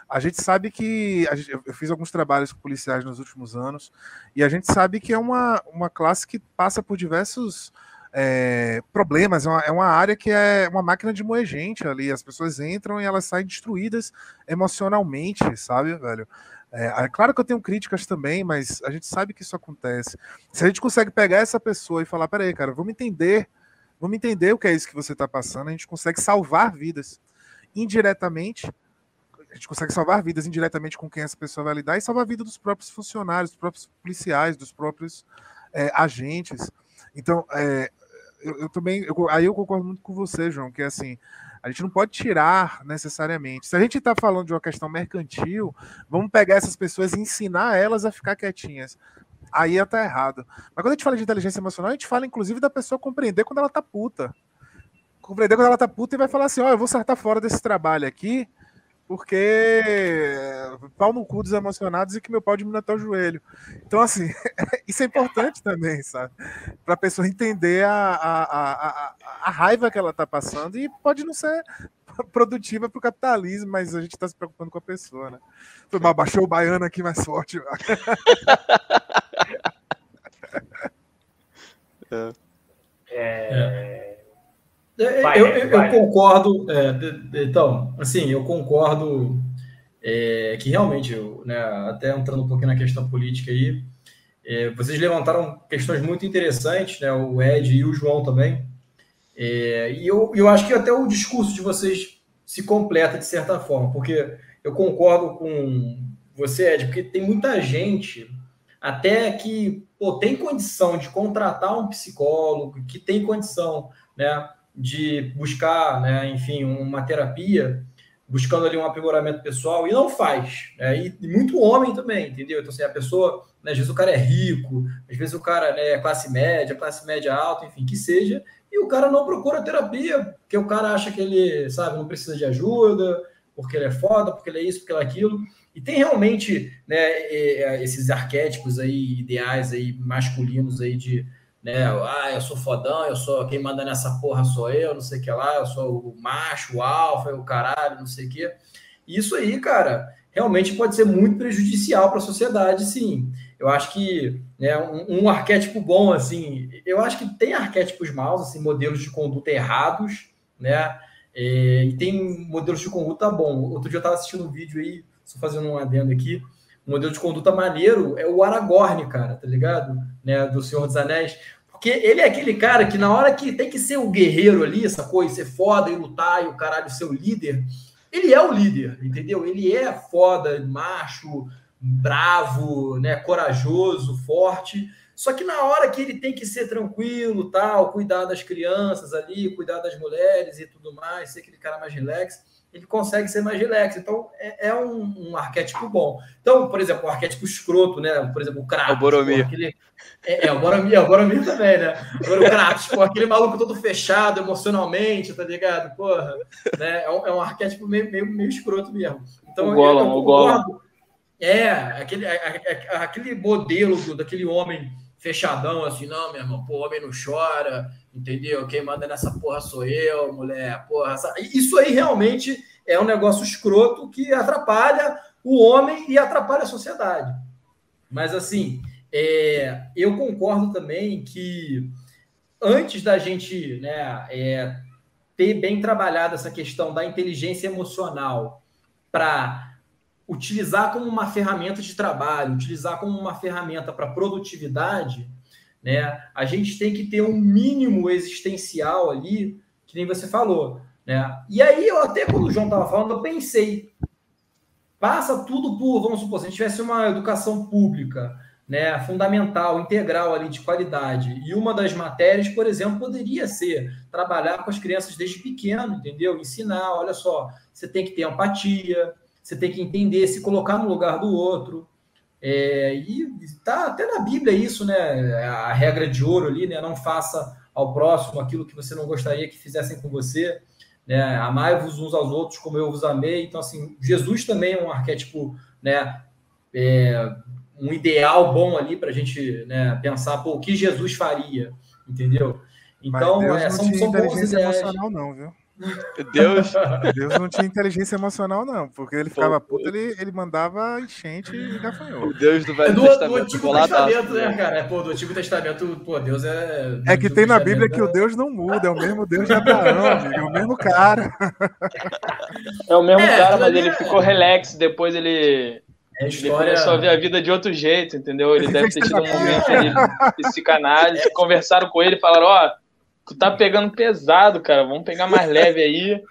C: A gente sabe que. Gente, eu fiz alguns trabalhos com policiais nos últimos anos, e a gente sabe que é uma, uma classe que passa por diversos é, problemas. É uma, é uma, área que é uma máquina de moer gente ali. As pessoas entram e elas saem destruídas emocionalmente, sabe, velho? É, é, claro que eu tenho críticas também, mas a gente sabe que isso acontece. Se a gente consegue pegar essa pessoa e falar, peraí, cara, vamos entender, vamos entender o que é isso que você está passando, a gente consegue salvar vidas indiretamente. A gente consegue salvar vidas indiretamente com quem essa pessoa vai lidar e salvar a vida dos próprios funcionários, dos próprios policiais, dos próprios é, agentes. Então, é, eu, eu também. Eu, aí eu concordo muito com você, João, que é assim. A gente não pode tirar necessariamente. Se a gente está falando de uma questão mercantil, vamos pegar essas pessoas e ensinar elas a ficar quietinhas. Aí está errado. Mas quando a gente fala de inteligência emocional, a gente fala inclusive da pessoa compreender quando ela tá puta. Compreender quando ela tá puta e vai falar assim: ó, oh, eu vou saltar fora desse trabalho aqui, porque pau no cu dos emocionados e que meu pau diminui até o joelho. Então, assim, isso é importante também, sabe? Para a pessoa entender a, a, a, a, raiva que ela está passando e pode não ser produtiva para o capitalismo, mas a gente está se preocupando com a pessoa, né? Foi mal, baixou o baiano aqui mais forte.
E: é. é... Vai, eu, eu, eu, concordo. É, então, assim, eu concordo é, que realmente, eu, né, até entrando um pouquinho na questão política aí, é, vocês levantaram questões muito interessantes, né, o Ed e o João também. É, e eu, eu acho que até o discurso de vocês se completa de certa forma, porque eu concordo com você, Ed, porque tem muita gente até que pô, tem condição de contratar um psicólogo, que tem condição, né? De buscar, né, enfim, uma terapia, buscando ali um aprimoramento pessoal, e não faz. Né? E, muito homem também, entendeu? Então, assim, a pessoa, né, às vezes o cara é rico, às vezes o cara né, é classe média, classe média alta, enfim, que seja, e o cara não procura terapia, porque o cara acha que ele, sabe, não precisa de ajuda, porque ele é foda, porque ele é isso, porque ele é aquilo. E tem realmente né, esses arquétipos aí, ideais aí, masculinos aí de né? Ah, eu sou fodão, eu sou quem manda nessa porra sou eu, não sei o que lá, eu sou o macho, o alfa, o caralho, não sei o que. Isso aí, cara, realmente pode ser muito prejudicial para a sociedade, sim. Eu acho que né, um, um, arquétipo bom, assim, eu acho que tem arquétipos maus, assim, modelos de conduta errados, né? É, e tem modelos de conduta bom. Outro dia eu estava assistindo um vídeo aí, só fazendo um adendo aqui, um modelo de conduta maneiro é o Aragorn, cara, tá ligado? Né, do Senhor dos Anéis. Porque ele é aquele cara que na hora que tem que ser o guerreiro ali, essa coisa, ser foda e lutar e o caralho ser o líder, ele é o líder, entendeu? Ele é foda, macho, bravo, né, corajoso, forte. Só que na hora que ele tem que ser tranquilo, tal, cuidar das crianças ali, cuidar das mulheres e tudo mais, ser aquele cara mais relax, ele consegue ser mais relax. Então, é, é um, um, arquétipo bom. Então, por exemplo, o arquétipo escroto, né? Por exemplo, o Kratos.
A: O Boromir.
E: Aquele... É, é, o Boromir, o Boromir também, né? Agora o Kratos, pô, aquele maluco todo fechado emocionalmente, tá ligado? Porra, né? É um, é um arquétipo meio, meio, meio escroto mesmo. Então,
B: o Gollum, o Gollum.
E: É, aquele, aquele modelo do, daquele homem fechadão, assim, não, meu irmão, pô, homem não chora, entendeu? Quem manda nessa porra sou eu, mulher, porra. Isso aí realmente é um negócio escroto que atrapalha o homem e atrapalha a sociedade. Mas, assim, é, eu concordo também que antes da gente né, é, ter bem trabalhado essa questão da inteligência emocional para utilizar como uma ferramenta de trabalho, utilizar como uma ferramenta para produtividade, né? A gente tem que ter um mínimo existencial ali, que nem você falou, né? E aí eu até quando o João estava falando, eu pensei, passa tudo por, vamos supor, se a gente tivesse uma educação pública, né, fundamental, integral ali de qualidade. E uma das matérias, por exemplo, poderia ser trabalhar com as crianças desde pequeno, entendeu? Ensinar, olha só, você tem que ter empatia, você tem que entender, se colocar no lugar do outro. É, e está até na Bíblia isso, né? A regra de ouro ali, né? Não faça ao próximo aquilo que você não gostaria que fizessem com você. Né? Amai-vos uns aos outros como eu vos amei. Então, assim, Jesus também é um arquétipo, né? É, um ideal bom ali para a gente né, pensar, pô, o que Jesus faria, entendeu?
C: Então, é, são, são bons ideais. Emocional, não, viu?
A: Deus.
C: Deus não tinha inteligência emocional, não, porque ele ficava puto, ele, ele mandava enchente e gafanhoto.
A: O Deus do Velho
E: é do, Testamento. Do Antigo Testamento, né, cara? É, pô, do Antigo Testamento, pô, Deus é.
C: É que tem na Bíblia que o Deus não muda, é o mesmo Deus de Abraão, é o mesmo cara.
B: É o mesmo é, cara, mas ele ficou relax, depois ele. É história... Ele começou a ver a vida de outro jeito, entendeu? Ele deve ter tido um momento ali de psicanálise, conversaram com ele e falaram, ó. Oh, tu tá pegando pesado, cara. Vamos pegar mais leve aí.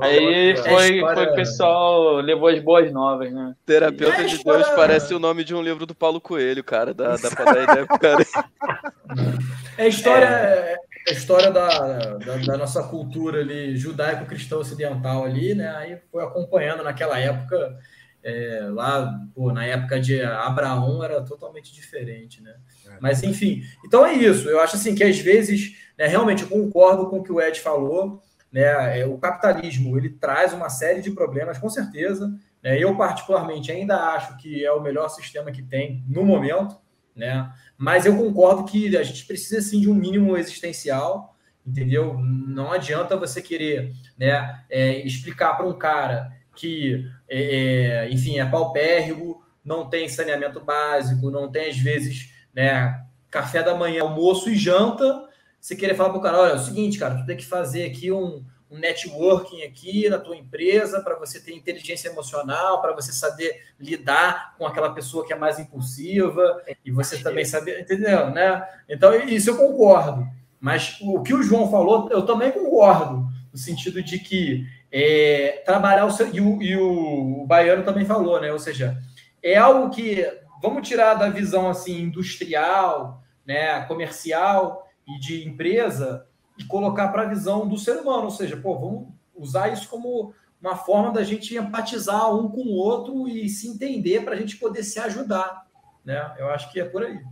B: Aí foi, história... foi o pessoal levou as boas novas, né?
A: Terapeuta de Deus parece o nome de um livro do Paulo Coelho, cara. Dá, dá pra dar ideia pro cara.
E: É a história, é... é a história da, da, da, nossa cultura ali, judaico-cristã ocidental ali, né? Aí foi acompanhando naquela época, é, lá, pô, na época de Abraão era totalmente diferente, né? Mas enfim, então é isso. Eu acho assim que às vezes né? Realmente, eu concordo com o que o Ed falou. Né? É, o capitalismo ele traz uma série de problemas, com certeza. Né? Eu, particularmente, ainda acho que é o melhor sistema que tem no momento. Né? Mas eu concordo que a gente precisa sim de um mínimo existencial, entendeu? Não adianta você querer né, é, explicar para um cara que, é, é, enfim, é paupérrimo, não tem saneamento básico, não tem, às vezes, né, café da manhã, almoço e janta, você querer falar para o cara, olha, é o seguinte, cara, tu tem que fazer aqui um, um networking aqui na tua empresa para você ter inteligência emocional, para você saber lidar com aquela pessoa que é mais impulsiva e você também saber, entendeu, né? Então, isso eu concordo. Mas o que o João falou, eu também concordo, no sentido de que é, trabalhar o seu, e, o, e o, o Baiano também falou, né? Ou seja, é algo que vamos tirar da visão assim industrial, né, comercial e de empresa e colocar para a visão do ser humano, ou seja, pô, vamos usar isso como uma forma da gente empatizar um com o outro e se entender para a gente poder se ajudar, né? Eu acho que é por aí.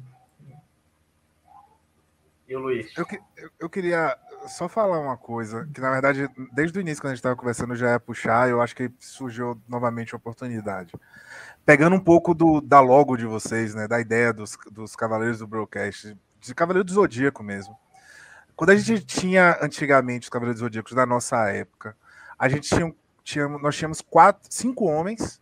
D: E o Luiz?
C: Eu, eu, eu queria só falar uma coisa, que na verdade, desde o início, quando a gente estava conversando, já ia puxar, eu acho que surgiu novamente a oportunidade. Pegando um pouco do, da logo de vocês, né, da ideia dos, dos Cavaleiros do Broadcast, de Cavaleiro do Zodíaco mesmo. Quando a gente tinha antigamente os Cavaleiros do Zodíaco da nossa época, a gente tinha, tinha, nós tínhamos quatro, cinco homens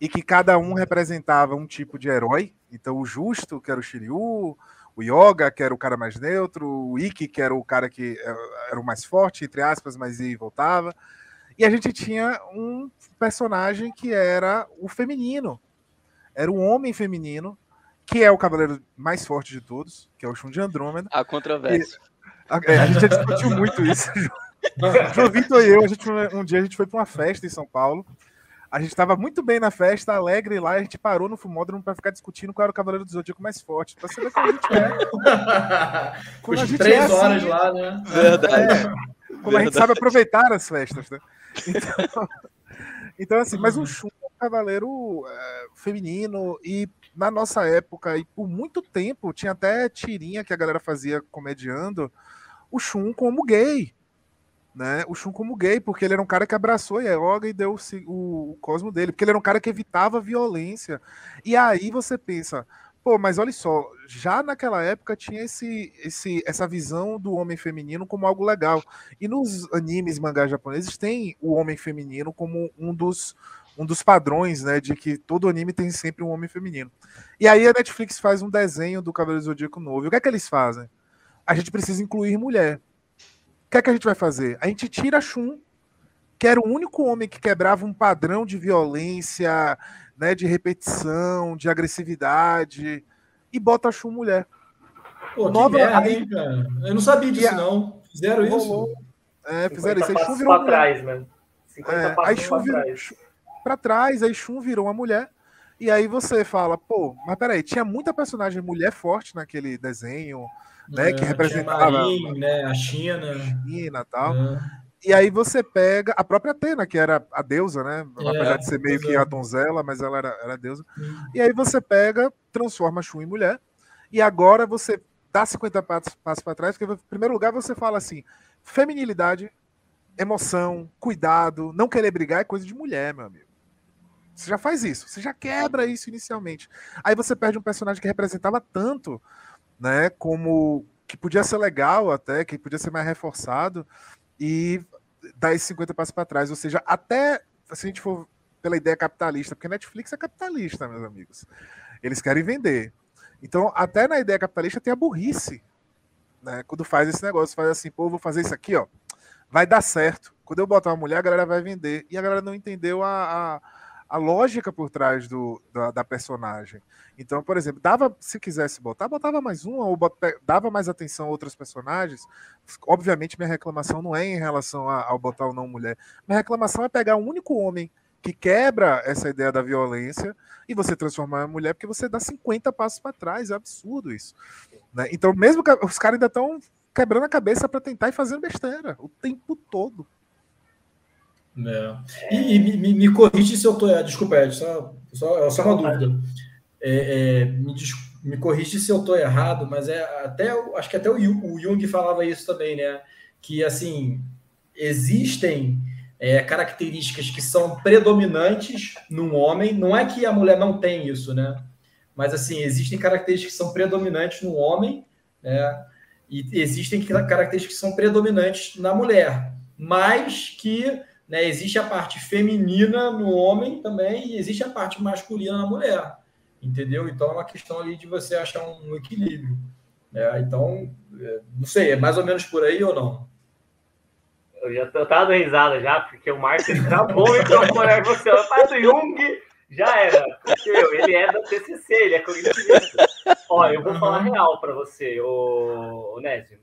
C: e que cada um representava um tipo de herói. Então o Justo, que era o Shiryu, o Yoga, que era o cara mais neutro, o Ikki, que era o cara que eh, era o mais forte, entre aspas, mas e voltava. E a gente tinha um personagem que era o feminino. Era um homem feminino que é o cavaleiro mais forte de todos, que é o Shun de Andrômeda.
A: A controvérsia.
C: A, é, a, gente já discutiu muito isso. João Vitor e eu, a gente, um dia a gente foi para uma festa em São Paulo. A gente estava muito bem na festa, alegre lá, e a gente parou no fumódromo para ficar discutindo qual era o Cavaleiro do Zodíaco mais forte. Pra ver como a gente é.
E: Como a gente três é assim, horas lá, né?
A: Verdade. É,
C: como Verdade. a gente sabe aproveitar as festas, né? Então, então assim, mas o Shun é um cavaleiro é, feminino e na nossa época, e por muito tempo, tinha até tirinha que a galera fazia comediando o Shun como gay. Né? O Shun como gay, porque ele era um cara que abraçou a Yoga e deu o, o cosmo dele, porque ele era um cara que evitava violência. E aí você pensa, pô, mas olha só, já naquela época tinha esse, esse, essa visão do homem feminino como algo legal. E nos animes mangás japoneses tem o homem feminino como um dos um dos padrões, né, de que todo anime tem sempre um homem feminino. E aí a Netflix faz um desenho do Cavaleiro Zodíaco novo. E o que é que eles fazem? A gente precisa incluir mulher. O que é que a gente vai fazer? A gente tira Shun, que era o único homem que quebrava um padrão de violência, né, de repetição, de agressividade, e bota a Shun mulher.
E: Pô, Nova... aí... hein, cara? Eu não sabia disso, não. Fizeram isso?
C: É, fizeram isso.
D: Aí Shun virou. Trás, né? 50
C: é, aí Shun virou, para trás, aí Shun virou uma mulher E aí você fala, pô, mas peraí, tinha muita personagem mulher forte naquele desenho, né?
E: É,
C: que representava
E: Marin, né, a China.
C: China e tal.
E: É.
C: E aí você pega a própria Atena, que era a deusa, né?
E: É,
C: Apesar de ser meio
E: pois
C: que
E: é.
C: a donzela, mas ela era, era a deusa.
E: Hum.
C: E aí você pega, transforma a Shun em mulher, e agora você dá 50 passos, passos para trás, porque em primeiro lugar você fala assim: feminilidade, emoção, cuidado, não querer brigar é coisa de mulher, meu amigo. Você já faz isso, você já quebra isso inicialmente. Aí você perde um personagem que representava tanto, né? Como que podia ser legal até, que podia ser mais reforçado, e dá esses 50 passos para trás. Ou seja, até se a gente for pela ideia capitalista, porque Netflix é capitalista, meus amigos. Eles querem vender. Então, até na ideia capitalista tem a burrice. Né? Quando faz esse negócio, faz assim, pô, vou fazer isso aqui, ó. Vai dar certo. Quando eu botar uma mulher, a galera vai vender. E a galera não entendeu a, a, a lógica por trás do, da, da personagem. Então, por exemplo, dava, se quisesse botar, botava mais uma, ou dava mais atenção a outros personagens. Obviamente, minha reclamação não é em relação ao botar ou não mulher. Minha reclamação é pegar um único homem que quebra essa ideia da violência e você transformar em mulher, porque você dá 50 passos para trás. É absurdo isso. né? Então, mesmo que os caras ainda estão quebrando a cabeça para tentar e fazendo besteira o tempo todo.
E: É. E, e me, me, corrige se eu tô. é, Desculpa, Ed, só, só, só uma dúvida. É, é, me, me corrige se eu tô errado, mas é até acho que até o, o Jung falava isso também, né? Que assim existem é, características que são predominantes num homem. Não é que a mulher não tem isso, né? Mas assim existem características que são predominantes no homem, né? E existem características que são predominantes na mulher, mas que né, existe a parte feminina no homem também e existe a parte masculina na mulher, entendeu? Então é uma questão ali de você achar um equilíbrio. né? Então, é, não sei, é mais ou menos por aí ou não?
D: Eu já eu tava dando risada já, porque o Marcos ele travou o microfone aí você. Eu faço Jung, já era. Porque meu, ele é da TCC, ele é cognitivista. Ó, eu vou falar real pra você, ô, ô Nésio.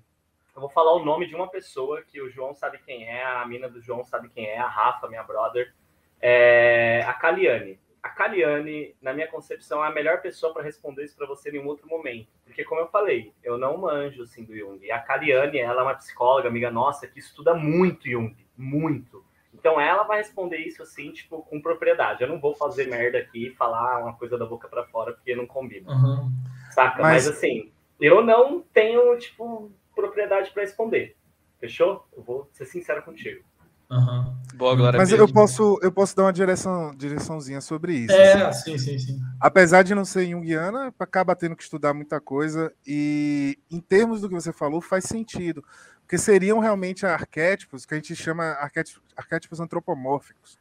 D: Eu vou falar o nome de uma pessoa que o João sabe quem é, a mina do João sabe quem é, a Rafa, minha brother. É a Caliane. A Caliane, na minha concepção, é a melhor pessoa para responder isso para você em um outro momento. Porque, como eu falei, eu não manjo assim do Jung. E a Caliane, ela é uma psicóloga, amiga nossa, que estuda muito Jung. Muito. Então, ela vai responder isso assim, tipo, com propriedade. Eu não vou fazer merda aqui e falar uma coisa da boca para fora, porque não combina.
E: Uhum.
D: Saca?
C: Mas-
D: Mas, assim, eu não tenho, tipo, propriedade para responder. Fechou? Eu vou ser sincero contigo.
E: Uhum.
A: Boa, Glória
C: Mas eu posso, eu posso dar uma direção, direçãozinha sobre isso. assim.
E: É, sim, sim, sim.
C: apesar de não ser junguiana, acaba tendo que estudar muita coisa e em termos do que você falou faz sentido, porque seriam realmente arquétipos que a gente chama arquétipos, arquétipos antropomórficos,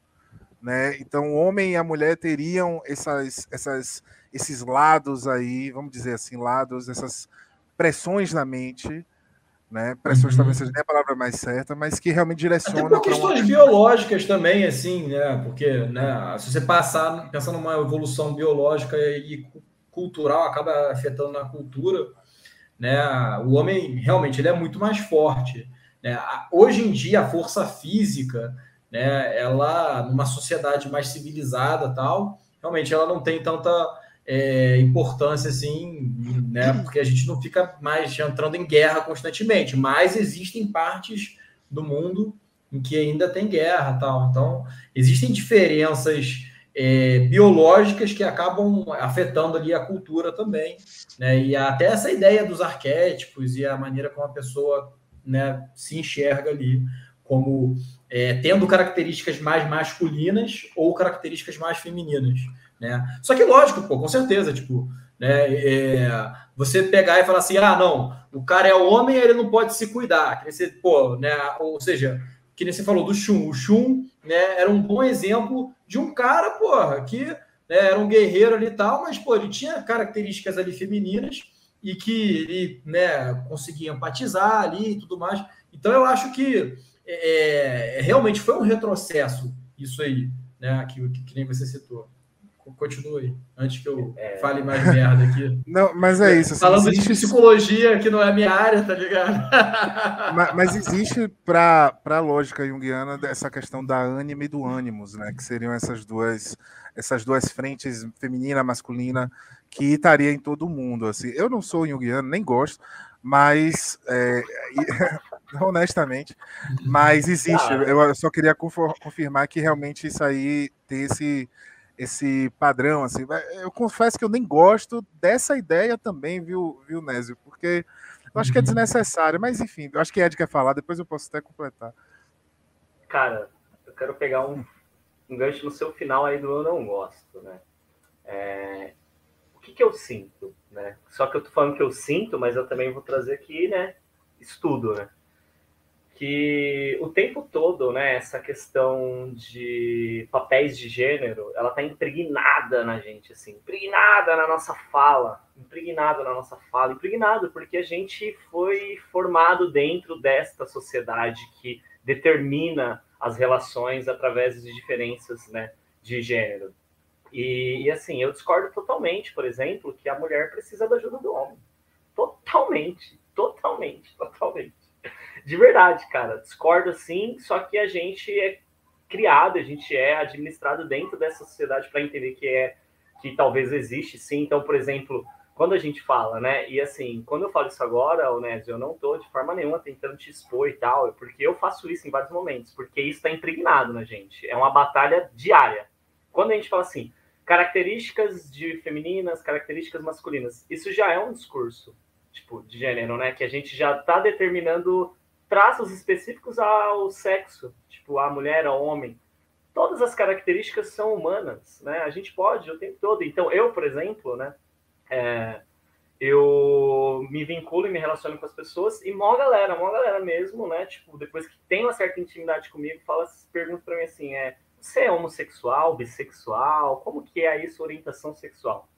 C: né? Então o homem e a mulher teriam essas, essas, esses lados aí, vamos dizer assim, lados, essas pressões na mente, né? Pressões
E: Uhum.
C: talvez seja nem a palavra mais certa, mas que realmente
E: Até
C: direcionam
E: por
C: para uma
E: questões biológicas também, assim, né? Porque, né, se você passar pensando numa evolução biológica e cu- cultural, acaba afetando na cultura, né? O homem realmente ele é muito mais forte. Né? A- Hoje em dia, a força física, né? Ela, numa sociedade mais civilizada, tal, realmente ela não tem tanta é, importância assim, né? Porque a gente não fica mais entrando em guerra constantemente, mas existem partes do mundo em que ainda tem guerra tal. Então, existem diferenças é, biológicas que acabam afetando ali a cultura também. Né? E até essa ideia dos arquétipos e a maneira como a pessoa né, se enxerga ali, como é, tendo características mais masculinas ou características mais femininas. Né? Só que, lógico, pô, com certeza, tipo, né, é, você pegar e falar assim, ah, não, o cara é homem, ele não pode se cuidar. Que você, pô, né, ou seja, que nem você falou do Shun. O Shun né, era um bom exemplo de um cara, porra, que né, era um guerreiro ali e tal, mas, pô, ele tinha características ali femininas e que ele né, conseguia empatizar ali e tudo mais. Então, eu acho que é, realmente foi um retrocesso isso aí, né, que, que, que nem você citou. Continua aí, antes que eu é... fale mais merda aqui.
C: Não, mas é isso. Assim,
E: Falando existe... de psicologia, que não é a minha área, tá ligado?
C: mas, mas existe para a lógica junguiana essa questão da ânima e do ânimos, né? Que seriam essas duas essas duas frentes, feminina, masculina, que estaria em todo mundo. Assim. Eu não sou junguiano, nem gosto, mas é, honestamente, mas existe. Eu só queria confirmar que realmente isso aí tem esse esse padrão assim. Eu confesso que eu nem gosto dessa ideia também, viu, viu Nésio? Porque eu acho que é uhum. desnecessário, mas enfim, eu acho que Ed quer falar, depois eu posso até completar.
D: Cara, eu quero pegar um, um gancho no seu final aí do eu não gosto, né? É, o que, que eu sinto, né? Só que eu tô falando que eu sinto, mas eu também vou trazer aqui, né? Estudo, né? Que o tempo todo, né, essa questão de papéis de gênero, ela tá impregnada na gente, assim, impregnada na nossa fala, impregnada na nossa fala, impregnado porque a gente foi formado dentro desta sociedade que determina as relações através de diferenças, né, de gênero. E, e assim, eu discordo totalmente, por exemplo, que a mulher precisa da ajuda do homem. Totalmente, totalmente, totalmente de verdade, cara. Discordo sim, só que a gente é criado, a gente é administrado dentro dessa sociedade para entender que é que talvez existe sim. Então, por exemplo, quando a gente fala, né? E assim, quando eu falo isso agora, Onésio, eu não tô de forma nenhuma tentando te expor e tal, é porque eu faço isso em vários momentos, porque isso está impregnado na gente. É uma batalha diária. Quando a gente fala assim, características de femininas, características masculinas, isso já é um discurso, tipo, de gênero, né? Que a gente já está determinando traços específicos ao sexo, tipo a mulher, ao homem. Todas as características são humanas, né? A gente pode o tempo todo. Então, eu, por exemplo, né? É, eu me vinculo e me relaciono com as pessoas e mó galera, mó galera mesmo, né? Tipo, depois que tem uma certa intimidade comigo, fala, pergunta para mim assim, é, você é homossexual, bissexual? Como que é isso, orientação sexual?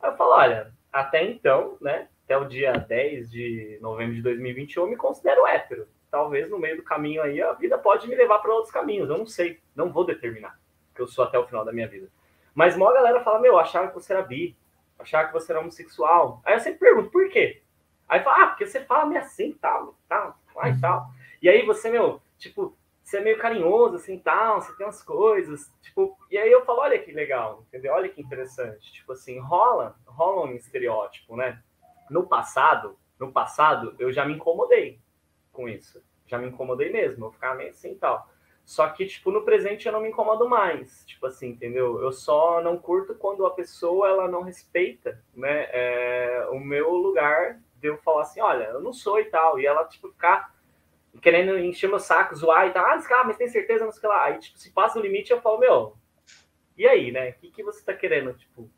D: Aí eu falo, olha, até então, né? Até o dia 10 de novembro de 2021, eu me considero hétero. Talvez no meio do caminho aí a vida pode me levar para outros caminhos, eu não sei, não vou determinar, que eu sou até o final da minha vida. Mas uma galera fala, meu, achava que você era bi, achava que você era homossexual. Aí eu sempre pergunto, por quê? Aí fala, ah, porque você fala meio assim, tal, tal, e tal. E aí você, meu, tipo, você é meio carinhoso, assim, tal, você tem umas coisas, tipo, e aí eu falo, olha que legal, entendeu? Olha que interessante, tipo assim, rola, rola um estereótipo, né? No passado, no passado, eu já me incomodei com isso. Já me incomodei mesmo, eu ficava meio assim e tal. Só que, tipo, no presente eu não me incomodo mais. Tipo assim, entendeu? Eu só não curto quando a pessoa, ela não respeita, né? É, o meu lugar de eu falar assim, olha, eu não sou e tal. E ela, tipo, ficar querendo encher meu saco, zoar e tal. Ah, cara, mas tem certeza? Não sei que lá. Aí, tipo, se passa o limite, eu falo, meu, e aí, né? O que, que você tá querendo? Tipo,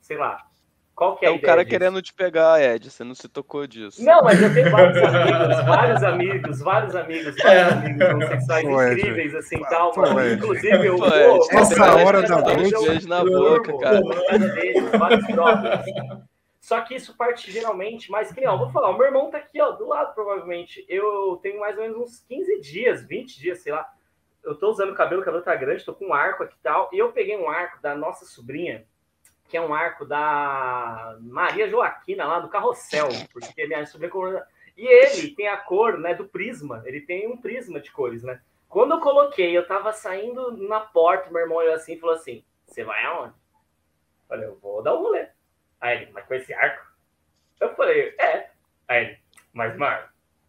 D: sei lá, qual que é,
A: é o cara disso? querendo te pegar, Ed. Você não se tocou disso.
D: Não, mas eu tenho vários amigos, vários amigos, vários amigos, vários amigos homossexuais incríveis, assim, tal. Mano. Inclusive, eu vou...
C: Essa hora da
A: noite... na boca, cara.
D: Deles, vários Só que isso parte geralmente mais que, ó, vou falar, o meu irmão tá aqui, ó, do lado, provavelmente. Eu tenho mais ou menos uns 15 dias, 20 dias, sei lá. Eu tô usando cabelo, o cabelo tá grande, tô com um arco aqui e tal. E eu peguei um arco da nossa sobrinha, que é um arco da Maria Joaquina, lá do Carrossel, porque minha sobrinha... E ele tem a cor né, do prisma, ele tem um prisma de cores, né? Quando eu coloquei, eu tava saindo na porta, meu irmão olhou assim e falou assim, você vai aonde? Eu falei, eu vou dar um rolê. Aí ele, mas com esse arco? Eu falei, é. Aí ele, mas, mano,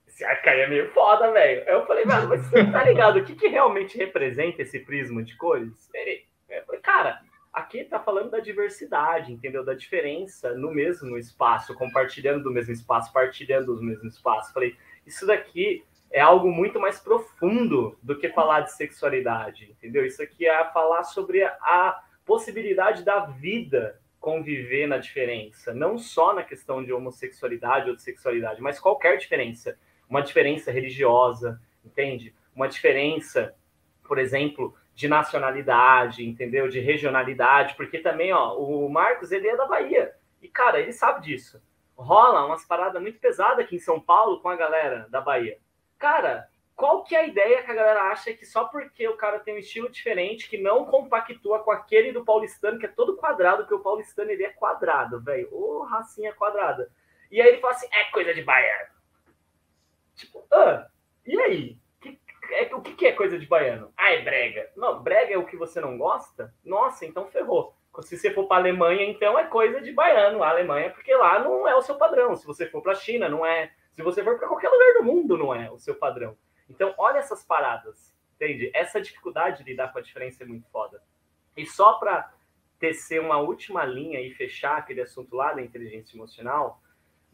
D: esse arco aí é meio foda, velho. Eu falei, mas você tá ligado o que, que realmente representa esse prisma de cores? Ele, cara, Aqui está falando da diversidade, entendeu? Da diferença no mesmo espaço, compartilhando do mesmo espaço, partilhando do mesmo espaço. Falei, isso daqui é algo muito mais profundo do que falar de sexualidade, entendeu? Isso aqui é falar sobre a possibilidade da vida conviver na diferença, não só na questão de homossexualidade ou de sexualidade, mas qualquer diferença. Uma diferença religiosa, entende? Uma diferença, por exemplo, de nacionalidade, entendeu? De regionalidade, porque também, ó, o Marcos, ele é da Bahia. E, cara, ele sabe disso. Rola umas paradas muito pesadas aqui em São Paulo com a galera da Bahia. Cara, qual que é a ideia que a galera acha que só porque o cara tem um estilo diferente, que não compactua com aquele do paulistano, que é todo quadrado, que o paulistano ele é quadrado, velho. Ô, racinha quadrada. E aí ele fala assim, é coisa de baiano. Tipo, ah, e aí? É, o que, que é coisa de baiano? Ah, é brega. Não, brega é o que você não gosta? Nossa, então ferrou. Se você for para a Alemanha, então é coisa de baiano. A Alemanha, porque lá não é o seu padrão. Se você for para a China, não é. Se você for para qualquer lugar do mundo, não é o seu padrão. Então, olha essas paradas, entende? Essa dificuldade de lidar com a diferença é muito foda. E só para tecer uma última linha e fechar aquele assunto lá da inteligência emocional,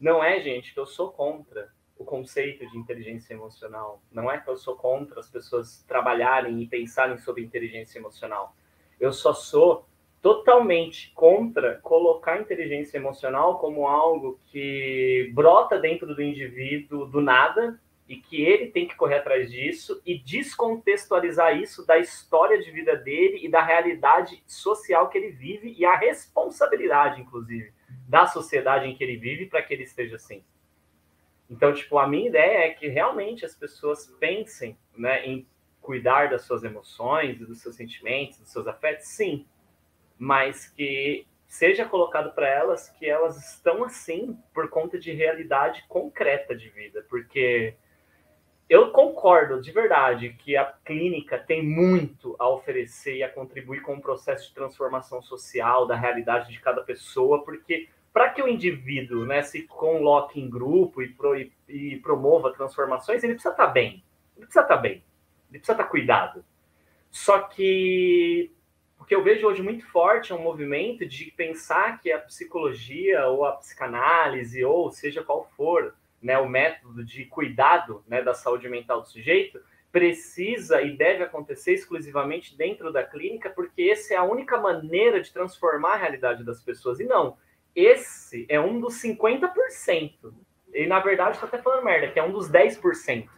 D: não é, gente, que eu sou contra o conceito de inteligência emocional. Não é que eu sou contra as pessoas trabalharem e pensarem sobre inteligência emocional. Eu só sou totalmente contra colocar inteligência emocional como algo que brota dentro do indivíduo do nada e que ele tem que correr atrás disso e descontextualizar isso da história de vida dele e da realidade social que ele vive e a responsabilidade, inclusive, da sociedade em que ele vive para que ele esteja assim. Então, tipo, a minha ideia é que realmente as pessoas pensem né, em cuidar das suas emoções, dos seus sentimentos, dos seus afetos, sim, mas que seja colocado para elas que elas estão assim por conta de realidade concreta de vida, porque eu concordo de verdade que a clínica tem muito a oferecer e a contribuir com o processo de transformação social da realidade de cada pessoa, porque para que o indivíduo né, se coloque em grupo e, pro, e, e, promova transformações, ele precisa estar tá bem. Ele precisa estar tá bem. Ele precisa estar tá cuidado. Só que o que eu vejo hoje muito forte é um movimento de pensar que a psicologia ou a psicanálise, ou seja qual for, né, o método de cuidado né, da saúde mental do sujeito, precisa e deve acontecer exclusivamente dentro da clínica, porque essa é a única maneira de transformar a realidade das pessoas. E não, esse é um dos 50%. E na verdade, estou até falando merda, que é um dos 10%.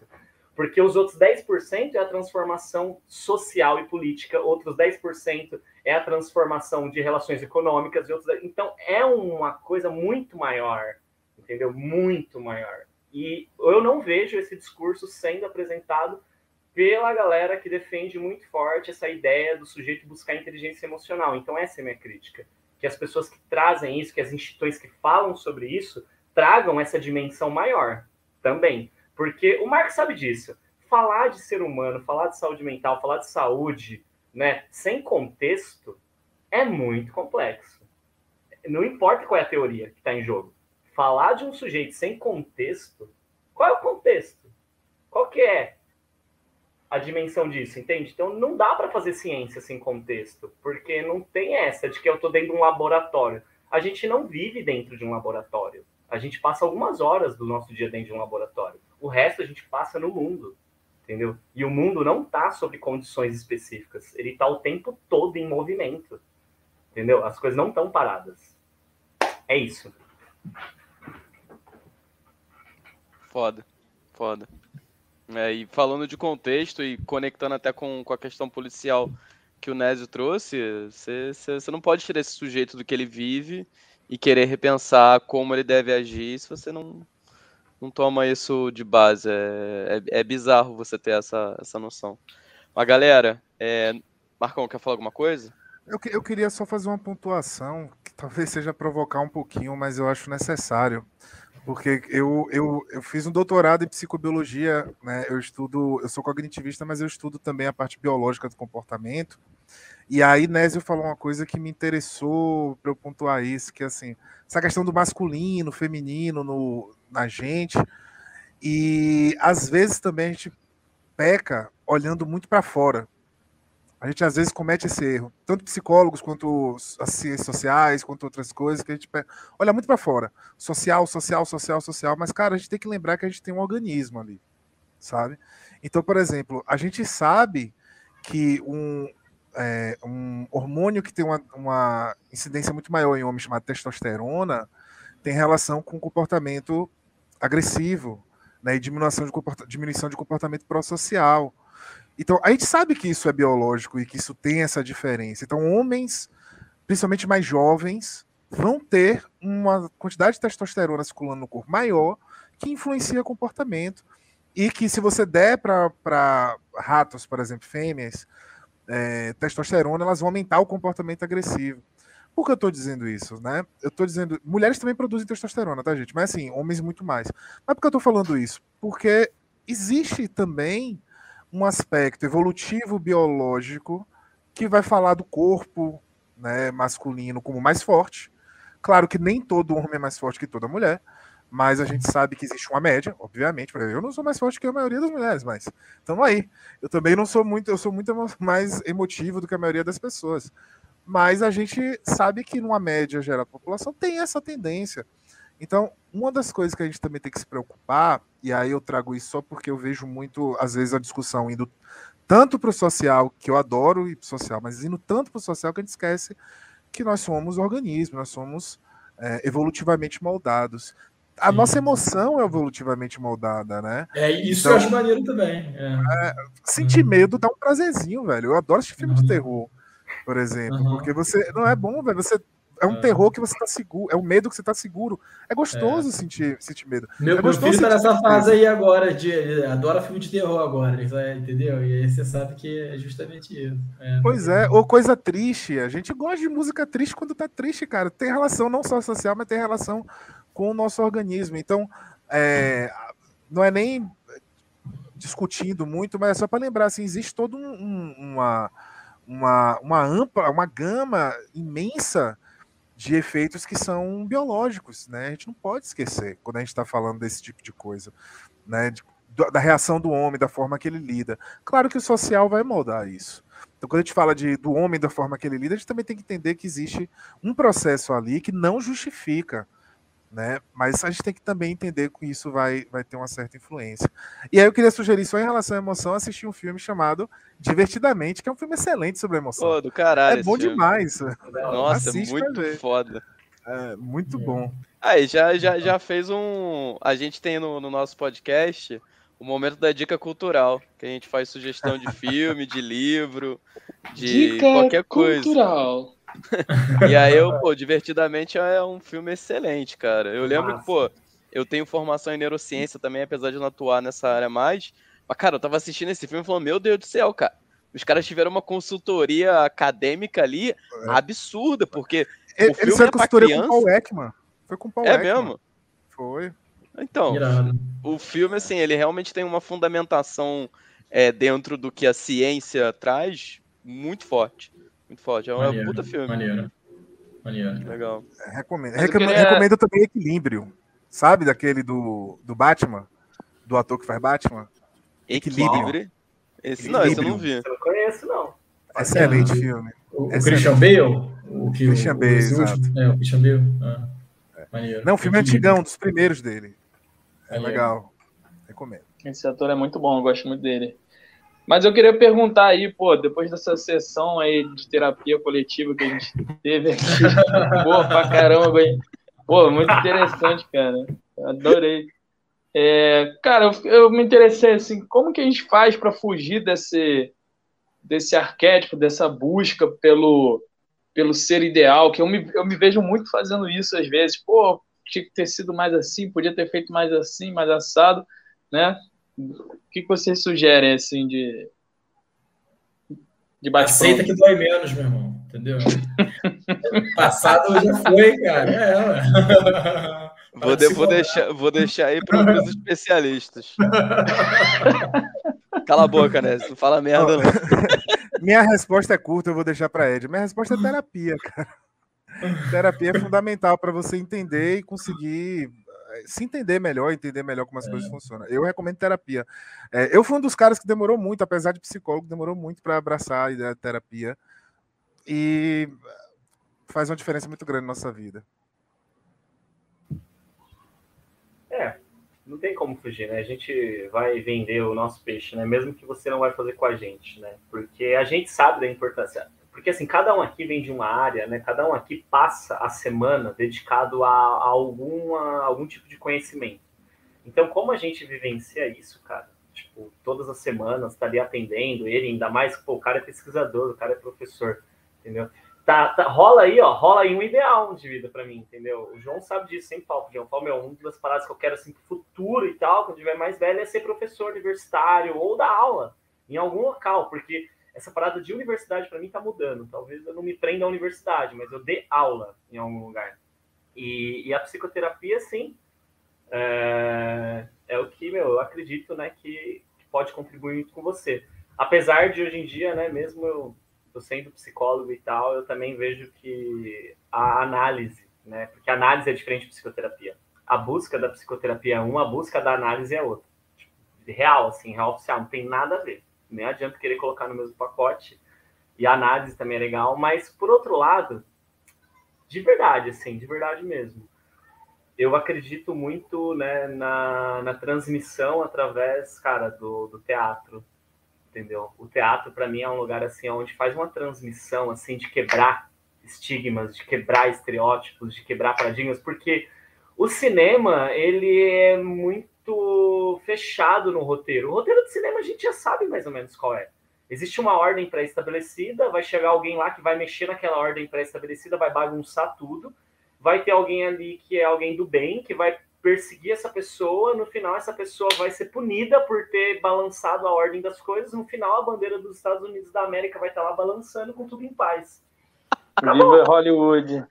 D: Porque os outros 10% é a transformação social e política, outros 10% é a transformação de relações econômicas, e outros... então é uma coisa muito maior entendeu? Muito maior. E eu não vejo esse discurso sendo apresentado pela galera que defende muito forte essa ideia do sujeito buscar inteligência emocional. Então, essa é a minha crítica. Que as pessoas que trazem isso, que as instituições que falam sobre isso, tragam essa dimensão maior também. Porque o Marx sabe disso. Falar de ser humano, falar de saúde mental, falar de saúde, né, sem contexto, é muito complexo. Não importa qual é a teoria que está em jogo falar de um sujeito sem contexto, qual é o contexto? Qual que é a dimensão disso, entende? Então não dá para fazer ciência sem contexto, porque não tem essa de que eu estou dentro de um laboratório. A gente não vive dentro de um laboratório. A gente passa algumas horas do nosso dia dentro de um laboratório. O resto a gente passa no mundo, entendeu? E o mundo não está sob condições específicas. Ele está o tempo todo em movimento, entendeu? As coisas não estão paradas. É isso.
A: Foda, foda. É, e falando de contexto e conectando até com, com a questão policial que o Nésio trouxe, você não pode tirar esse sujeito do que ele vive e querer repensar como ele deve agir se você não, não toma isso de base. É, é, é bizarro você ter essa, essa noção. Mas galera, é... Marcão, quer falar alguma coisa?
C: Eu, eu queria só fazer uma pontuação, que talvez seja provocar um pouquinho, mas eu acho necessário. Porque eu, eu, eu fiz um doutorado em psicobiologia, né? Eu estudo, eu sou cognitivista, mas eu estudo também a parte biológica do comportamento. E aí Nésio falou uma coisa que me interessou para eu pontuar isso, que assim, essa questão do masculino, feminino no, na gente. E às vezes também a gente peca olhando muito para fora. A gente às vezes comete esse erro, tanto psicólogos quanto as ciências sociais, quanto outras coisas, que a gente olha muito para fora. Social, social, social, social, mas, cara, a gente tem que lembrar que a gente tem um organismo ali, sabe? Então, por exemplo, a gente sabe que um, é, um hormônio que tem uma, uma incidência muito maior em homens, chamado testosterona, tem relação com comportamento agressivo, né, e diminuição de, diminuição de comportamento pró-social. Então, a gente sabe que isso é biológico e que isso tem essa diferença. Então, homens, principalmente mais jovens, vão ter uma quantidade de testosterona circulando no corpo maior, que influencia comportamento. E que se você der para ratos, por exemplo, fêmeas, é, testosterona, elas vão aumentar o comportamento agressivo. Por que eu estou dizendo isso, né? Eu estou dizendo, mulheres também produzem testosterona, tá, gente? Mas assim, homens muito mais. Mas por que eu estou falando isso? Porque existe também um aspecto evolutivo biológico que vai falar do corpo né, masculino como mais forte. Claro que nem todo homem é mais forte que toda mulher, mas a gente sabe que existe uma média, obviamente. Eu não sou mais forte que a maioria das mulheres, mas estamos aí. Eu também não sou muito, eu sou muito mais emotivo do que a maioria das pessoas. Mas a gente sabe que numa média geral da população tem essa tendência. Então, uma das coisas que a gente também tem que se preocupar, e aí eu trago isso só porque eu vejo muito, às vezes, a discussão indo tanto para o social, que eu adoro ir para o social, mas indo tanto para o social que a gente esquece que nós somos organismos, nós somos é, evolutivamente moldados. A Sim. nossa emoção é evolutivamente moldada, né?
E: É, isso então, eu acho maneiro também. É.
C: É, sentir uhum. medo dá um prazerzinho, velho. Eu adoro esse filme uhum. de terror por exemplo. Uhum. Porque você. Não é bom, velho. Você. É um é. terror que você tá seguro. É um medo que você tá seguro. É gostoso é. sentir, sentir medo.
E: Meu,
C: é
E: meu filho tá nessa fase aí agora, de, ele adora filme de terror agora, entendeu? E aí você sabe que é justamente isso.
C: É, pois é, ou coisa triste. A gente gosta de música triste quando tá triste, cara. Tem relação não só social, mas tem relação com o nosso organismo. Então, é, não é nem discutindo muito, mas é só para lembrar, assim, existe todo um, uma uma, uma ampla, uma gama imensa de efeitos que são biológicos, né? A gente não pode esquecer quando a gente está falando desse tipo de coisa, né? De, da reação do homem, da forma que ele lida. Claro que o social vai moldar isso. Então, quando a gente fala de, do homem da forma que ele lida, a gente também tem que entender que existe um processo ali que não justifica né? Mas a gente tem que também entender que isso vai, vai ter uma certa influência. E aí eu queria sugerir só em relação à emoção, assistir um filme chamado Divertidamente, que é um filme excelente sobre emoção.
A: Pô, do caralho.
C: É bom
A: filme.
C: demais.
A: Nossa, Assiste muito foda.
C: É, muito bom.
A: Aí, já, já, já fez um. A gente tem no, no nosso podcast o momento da dica cultural, que a gente faz sugestão de filme, de livro, de dica qualquer coisa. Cultural. E aí eu, pô, divertidamente é um filme excelente, cara. Eu lembro Nossa. que, pô, eu tenho formação em neurociência também, apesar de não atuar nessa área mais. Mas, cara, eu tava assistindo esse filme e falando, meu Deus do céu, cara. Os caras tiveram uma consultoria acadêmica ali é. absurda, porque
C: ele, o filme ele é criança. Com o Paul Ekman. Foi com o Paul
A: É Ekman. mesmo?
C: Foi.
A: Então, Irado. o filme, assim, ele realmente tem uma fundamentação é, dentro do que a ciência traz muito forte. Muito forte. É um maneiro, puta filme.
E: Maneiro. Maneiro.
A: Legal.
C: É, recomendo. Recomendo, queria... recomendo, também Equilíbrio. Sabe daquele do, do Batman? Do ator que faz Batman?
A: Equilíbrio. Esse, não, esse eu não vi. Eu
D: não conheço, não.
C: Excelente é, filme.
E: O, o Christian Bale? O
C: que Christian o, Bale, o, exato.
E: É, o Christian Bale. Ah,
C: é. Não, o filme é antigão, dos primeiros dele. É legal. Recomendo.
B: Esse ator é muito bom, eu gosto muito dele. Mas eu queria perguntar aí, pô, depois dessa sessão aí de terapia coletiva que a gente teve aqui, pô, pra caramba, pô, muito interessante, cara. Adorei. É, cara, eu, eu, me interessei assim, como que a gente faz para fugir desse desse arquétipo, dessa busca pelo pelo ser ideal, que eu me, eu me vejo muito fazendo isso às vezes. Pô, tinha que ter sido mais assim, podia ter feito mais assim, mais assado, né? O que, que vocês sugerem, assim, de.
E: de Aceita que dói menos, meu irmão, entendeu? Passado já foi, cara. É,
A: Vou, de, vou, deixar, vou deixar aí para os especialistas. Cala a boca, né? Não fala merda, não.
C: Minha resposta é curta, eu vou deixar para Ed. Minha resposta é terapia, cara. Terapia é fundamental para você entender e conseguir se entender melhor, entender melhor como as é. coisas funcionam. Eu recomendo terapia. É, eu fui um dos caras que demorou muito, apesar de psicólogo, demorou muito para abraçar a ideia de terapia. E faz uma diferença muito grande na nossa vida.
D: É, não tem como fugir, né? A gente vai vender o nosso peixe, né? Mesmo que você não vai fazer com a gente, né? Porque a gente sabe da importância. Porque assim, cada um aqui vem de uma área, né? Cada um aqui passa a semana dedicado a, a algum tipo de conhecimento. Então, como a gente vivencia isso, cara? Tipo, todas as semanas tá ali atendendo ele, ainda mais, pô, o cara é pesquisador, o cara é professor, entendeu? tá, tá, rola aí, ó, rola aí um ideal de vida para mim, entendeu? O João sabe disso, sempre pro João, falo, meu, uma das paradas que eu quero, assim, pro futuro e tal, quando tiver mais velho, é ser professor universitário ou dar aula em algum local, porque essa parada de universidade para mim tá mudando. Talvez eu não me prenda à universidade, mas eu dê aula em algum lugar. E, e a psicoterapia, sim, é, é, o que, meu, eu acredito, né, que, que pode contribuir muito com você. Apesar de hoje em dia, né, mesmo eu eu sendo psicólogo e tal, eu também vejo que a análise, né? Porque a análise é diferente de psicoterapia. A busca da psicoterapia é uma, a busca da análise é outra. Tipo, real, assim, real oficial, não tem nada a ver. Nem adianta querer colocar no mesmo pacote. E a análise também é legal, mas por outro lado, de verdade, assim, de verdade mesmo. Eu acredito muito né, na, na transmissão através, cara, do, do teatro, entendeu? O teatro para mim é um lugar assim onde faz uma transmissão assim de quebrar estigmas, de quebrar estereótipos, de quebrar paradigmas, porque o cinema ele é muito fechado no roteiro. O roteiro de cinema a gente já sabe mais ou menos qual é. Existe uma ordem pré-estabelecida, vai chegar alguém lá que vai mexer naquela ordem pré-estabelecida, vai bagunçar tudo. Vai ter alguém ali que é alguém do bem, que vai perseguir essa pessoa, no final essa pessoa vai ser punida por ter balançado a ordem das coisas, no final a bandeira dos Estados Unidos da América vai estar lá balançando com tudo em paz.
B: Viva Hollywood.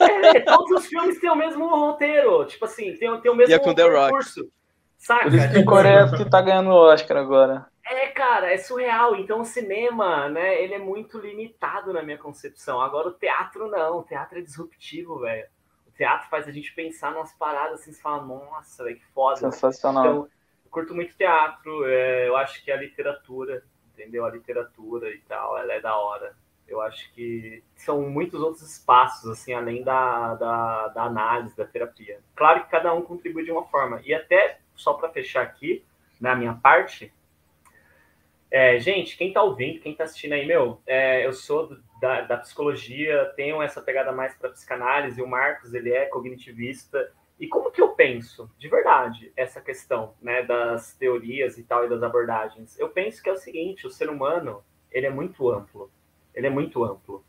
D: É, todos os filmes têm o mesmo roteiro, tipo assim, tem, tem o mesmo
A: é com The
D: curso. Saca?
B: Por isso que Coreia que tá ganhando o Oscar agora.
D: É, cara, é surreal. Então o cinema, né, ele é muito limitado na minha concepção. Agora o teatro não, o teatro é disruptivo, velho teatro faz a gente pensar nas paradas assim, você fala, nossa, véio, que foda.
B: Sensacional.
D: Então, eu curto muito teatro, é, eu acho que a literatura, entendeu? A literatura e tal, ela é da hora. Eu acho que são muitos outros espaços, assim, além da, da, da análise, da terapia. Claro que cada um contribui de uma forma. E até, só para fechar aqui, na minha parte, é, gente, quem tá ouvindo, quem tá assistindo aí, meu, é, eu sou do, da, da, psicologia, tenho essa pegada mais para psicanálise, o Marcos, ele é cognitivista. E como que eu penso, de verdade, essa questão, né, das teorias e tal e das abordagens? Eu penso que é o seguinte, o ser humano, ele é muito amplo. Ele é muito amplo.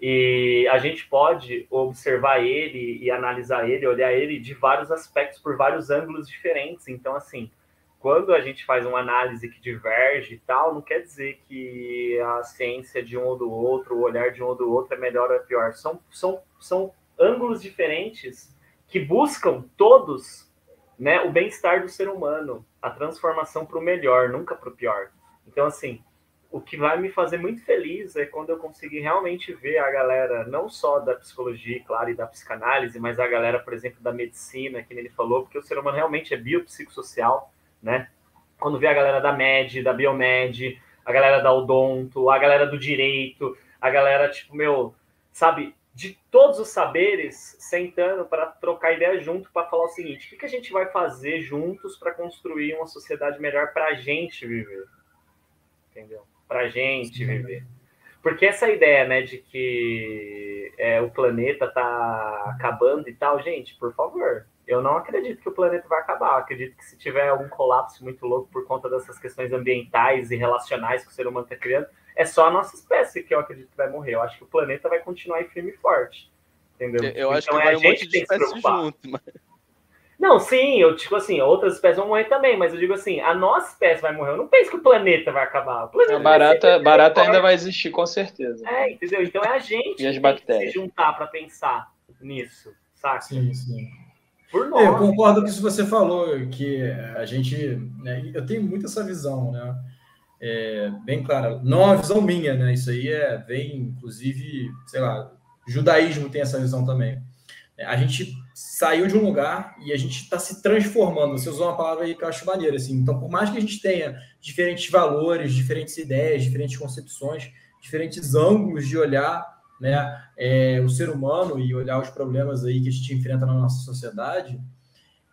D: E a gente pode observar ele e analisar ele, olhar ele de vários aspectos, por vários ângulos diferentes. Então, assim, quando a gente faz uma análise que diverge e tal, não quer dizer que a ciência de um ou do outro, o olhar de um ou do outro é melhor ou é pior. São, são, são ângulos diferentes que buscam todos né, o bem-estar do ser humano, a transformação para o melhor, nunca para o pior. Então, assim, o que vai me fazer muito feliz é quando eu conseguir realmente ver a galera, não só da psicologia, claro, e da psicanálise, mas a galera, por exemplo, da medicina, que ele falou, porque o ser humano realmente é biopsicossocial né? Quando vê a galera da MED, da Biomed, a galera da Odonto, a galera do Direito, a galera, tipo, meu, sabe, de todos os saberes, sentando para trocar ideia junto para falar o seguinte: o que, que a gente vai fazer juntos para construir uma sociedade melhor para a gente viver? Entendeu? Para a gente viver. Porque essa ideia, né, de que é, o planeta tá acabando e tal, gente, por favor, eu não acredito que o planeta vai acabar. Eu acredito que se tiver algum colapso muito louco por conta dessas questões ambientais e relacionais que o ser humano está criando, é só a nossa espécie que eu acredito que vai morrer. Eu acho que o planeta vai continuar firme e forte. Entendeu?
A: Eu então, acho que é vai um monte de espécies junto. Mas...
D: Não, sim, eu digo assim, outras espécies vão morrer também, mas eu digo assim, a nossa espécie vai morrer. Eu não penso que o planeta vai acabar. O planeta
B: a barata, barata ainda vai existir, com certeza.
D: É, entendeu? Então é a gente
B: e as bactérias.
D: que se juntar para pensar nisso, saca?
E: Sim, sim. Por nós. Eu concordo com isso que você falou, que a gente. Né, eu tenho muito essa visão, né? É, bem clara. Não é uma visão minha, né? Isso aí é, vem, inclusive, sei lá, judaísmo tem essa visão também. É, a gente saiu de um lugar e a gente está se transformando. Você usou uma palavra aí que eu acho maneira, assim. Então, por mais que a gente tenha diferentes valores, diferentes ideias, diferentes concepções, diferentes ângulos de olhar né, é, o ser humano e olhar os problemas aí que a gente enfrenta na nossa sociedade,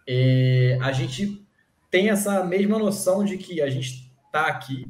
E: é, a gente tem essa mesma noção de que a gente está aqui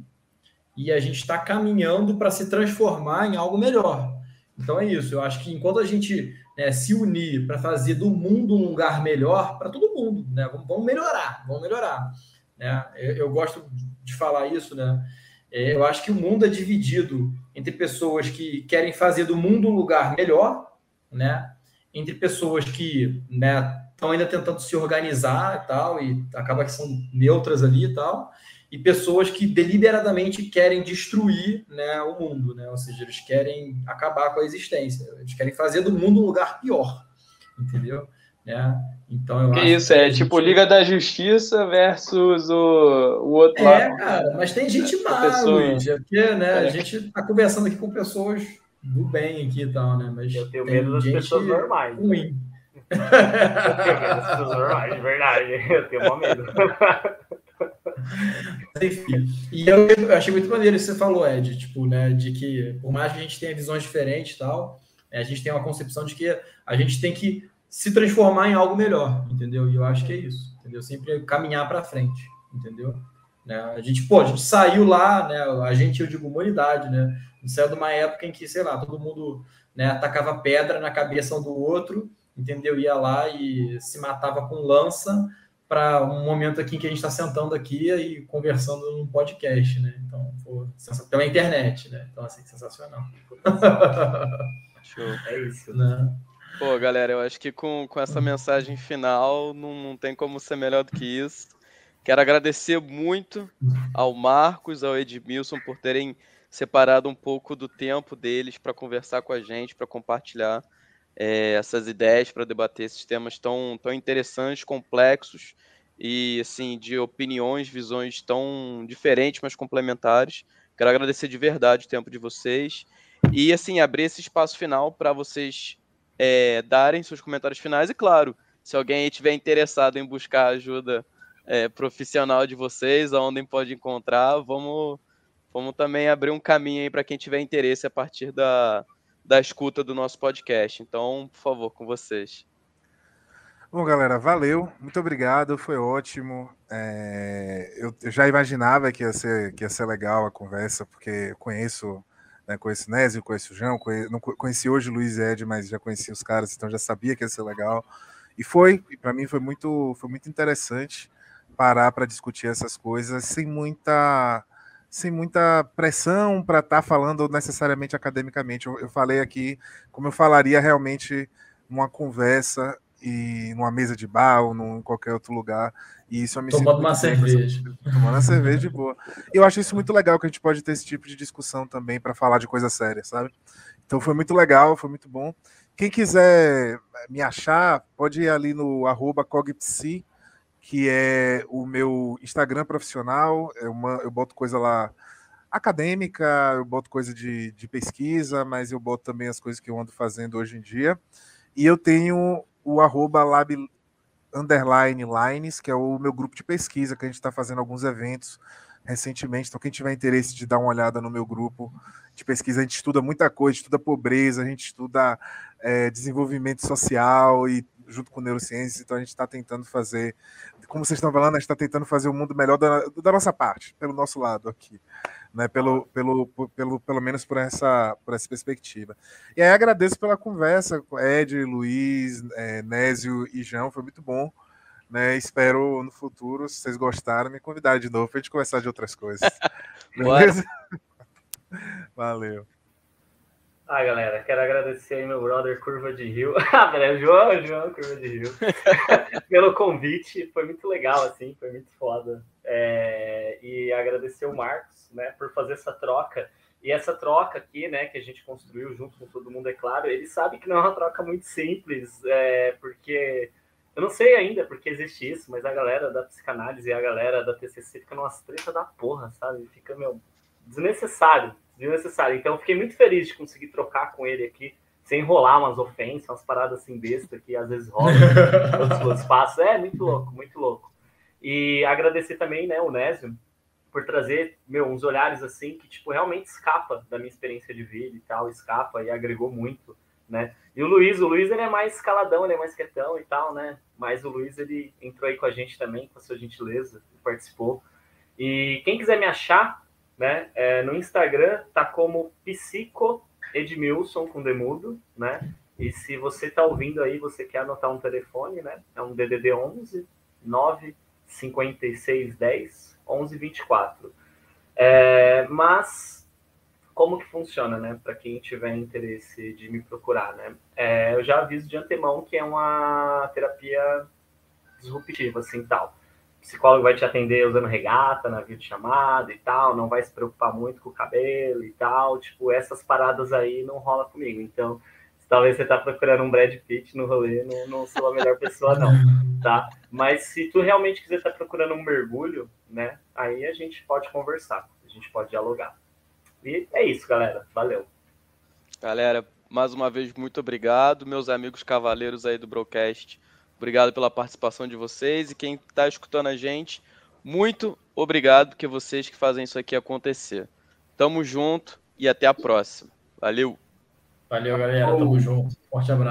E: e a gente está caminhando para se transformar em algo melhor. Então é isso. Eu acho que enquanto a gente né, se unir para fazer do mundo um lugar melhor para todo mundo, né, vamos melhorar, vamos melhorar. Né? Eu, eu gosto de falar isso, né? É, eu acho que o mundo é dividido entre pessoas que querem fazer do mundo um lugar melhor, né? Entre pessoas que né, estão ainda tentando se organizar e tal, e acaba que são neutras ali e tal, e pessoas que deliberadamente querem destruir né, o mundo, né? Ou seja, eles querem acabar com a existência, eles querem fazer do mundo um lugar pior, entendeu? Né? Então eu
B: que
E: acho
B: isso,
E: que
B: é
E: gente...
B: tipo Liga da Justiça versus o, o outro
E: é,
B: lado.
E: cara, mas tem gente má,
B: pessoa...
E: Luiz, é porque né, é. a gente tá conversando aqui com pessoas do bem aqui e tal, né? Mas
D: eu tenho medo das pessoas normais.
E: Ruim.
D: Eu tenho medo das pessoas normais, de verdade. Eu tenho medo.
E: Enfim, e eu, eu, achei muito maneiro isso que você falou, Ed, tipo, né, de que por mais que a gente tenha visões diferentes e tal, a gente tem uma concepção de que a gente tem que se transformar em algo melhor, entendeu? E eu acho que é isso, entendeu? Sempre caminhar para frente, entendeu? Né? A gente, pô, a gente saiu lá, né? A gente, eu digo, humanidade, né? Saiu de uma época em que, sei lá, todo mundo né, atacava pedra na cabeça um do outro, entendeu? Ia lá e se matava com lança para um momento aqui em que a gente está sentando aqui e conversando num podcast, né? Então, pô, pela internet, né? Então, assim, sensacional.
A: Show.
D: É isso.
E: Né?
A: Pô, galera, eu acho que com, com essa mensagem final não, não tem como ser melhor do que isso. Quero agradecer muito ao Marcos, ao Edmilson por terem separado um pouco do tempo deles para conversar com a gente, para compartilhar é, essas ideias, para debater esses temas tão, tão interessantes, complexos e assim de opiniões, visões tão diferentes, mas complementares. Quero agradecer de verdade o tempo de vocês e assim abrir esse espaço final para vocês é, darem seus comentários finais e claro, se alguém estiver interessado em buscar ajuda é, profissional de vocês, aonde pode encontrar, vamos, vamos também abrir um caminho aí para quem tiver interesse a partir da, da escuta do nosso podcast. Então, por favor, com vocês.
C: Bom, galera, valeu, muito obrigado, foi ótimo. É, eu, eu, já imaginava que ia, ser, que ia ser legal a conversa, porque eu conheço, né, conheço o Nésio, conheço o João, conheço, não conheci hoje o Luiz Ed, mas já conheci os caras, então já sabia que ia ser legal. E foi, e para mim foi muito, foi muito interessante parar para discutir essas coisas sem muita sem muita pressão para estar tá falando necessariamente academicamente. Eu, eu, falei aqui como eu falaria realmente numa conversa e numa mesa de bar ou em qualquer outro lugar. E isso eu me
E: Tomando uma cerveja.
C: Tomando uma cerveja de boa. Eu acho isso muito legal que a gente pode ter esse tipo de discussão também para falar de coisa séria, sabe? Então foi muito legal, foi muito bom. Quem quiser me achar, pode ir ali no arroba cogpsi, que é o meu Instagram profissional. Eu, eu boto coisa lá acadêmica, eu boto coisa de, de pesquisa, mas eu boto também as coisas que eu ando fazendo hoje em dia. E eu tenho o arroba lab underline lines, que é o meu grupo de pesquisa, que a gente está fazendo alguns eventos recentemente. Então, quem tiver interesse de dar uma olhada no meu grupo de pesquisa, a gente estuda muita coisa, estuda pobreza, a gente estuda é, desenvolvimento social e junto com neurociências, então a gente está tentando fazer, como vocês estão falando, a gente está tentando fazer o mundo melhor da, da, nossa parte, pelo nosso lado aqui, né? Pelo, pelo, pelo, pelo menos por essa, por essa perspectiva. E aí agradeço pela conversa com Ed, Luiz, é, Nésio e João, foi muito bom. Né, espero no futuro, se vocês gostaram, me convidar de novo para a gente conversar de outras coisas. Beleza? Valeu.
D: Ah, galera, quero agradecer aí meu brother Curva de Rio. Ah, João, João, Curva de Rio. Pelo convite, foi muito legal, assim, foi muito foda. É... E agradecer o Marcos, né, por fazer essa troca. E essa troca aqui, né, que a gente construiu junto com todo mundo, é claro, ele sabe que não é uma troca muito simples, é... porque eu não sei ainda porque existe isso, mas a galera da psicanálise e a galera da TCC fica numa treta da porra, sabe? Fica, meu, desnecessário desnecessário. Então, eu fiquei muito feliz de conseguir trocar com ele aqui, sem enrolar umas ofensas, umas paradas assim besta que às vezes rolam outros espaços. É muito louco, muito louco. E agradecer também, né, o Nésio, por trazer, meu, uns olhares assim que, tipo, realmente escapa da minha experiência de vida e tal, escapa e agregou muito, né? E o Luiz, o Luiz, ele é mais escaladão, ele é mais quietão e tal, né? Mas o Luiz, ele entrou aí com a gente também, com a sua gentileza, participou. E quem quiser me achar, né? É, no Instagram tá como Psico Edmilson com demudo, né? E se você tá ouvindo aí, você quer anotar um telefone, né? É um DDD 11 9 56 10 11 24. É, mas como que funciona, né? Para quem tiver interesse de me procurar, né? É, eu já aviso de antemão que é uma terapia disruptiva, assim, tal. Psicólogo vai te atender usando regata na videochamada e tal, não vai se preocupar muito com o cabelo e tal, tipo, essas paradas aí não rola comigo. Então, talvez você tá procurando um Brad Pitt no rolê, não, não sou a melhor pessoa não, tá? Mas se tu realmente quiser estar tá procurando um mergulho, né, aí a gente pode conversar, a gente pode dialogar. E é isso, galera. Valeu.
A: Galera, mais uma vez, muito obrigado. Meus amigos cavaleiros aí do Broadcast, obrigado pela participação de vocês. E quem está escutando a gente, muito obrigado, porque vocês que fazem isso aqui acontecer. Tamo junto e até a próxima. Valeu!
E: Valeu, galera. Tamo junto. Forte abraço.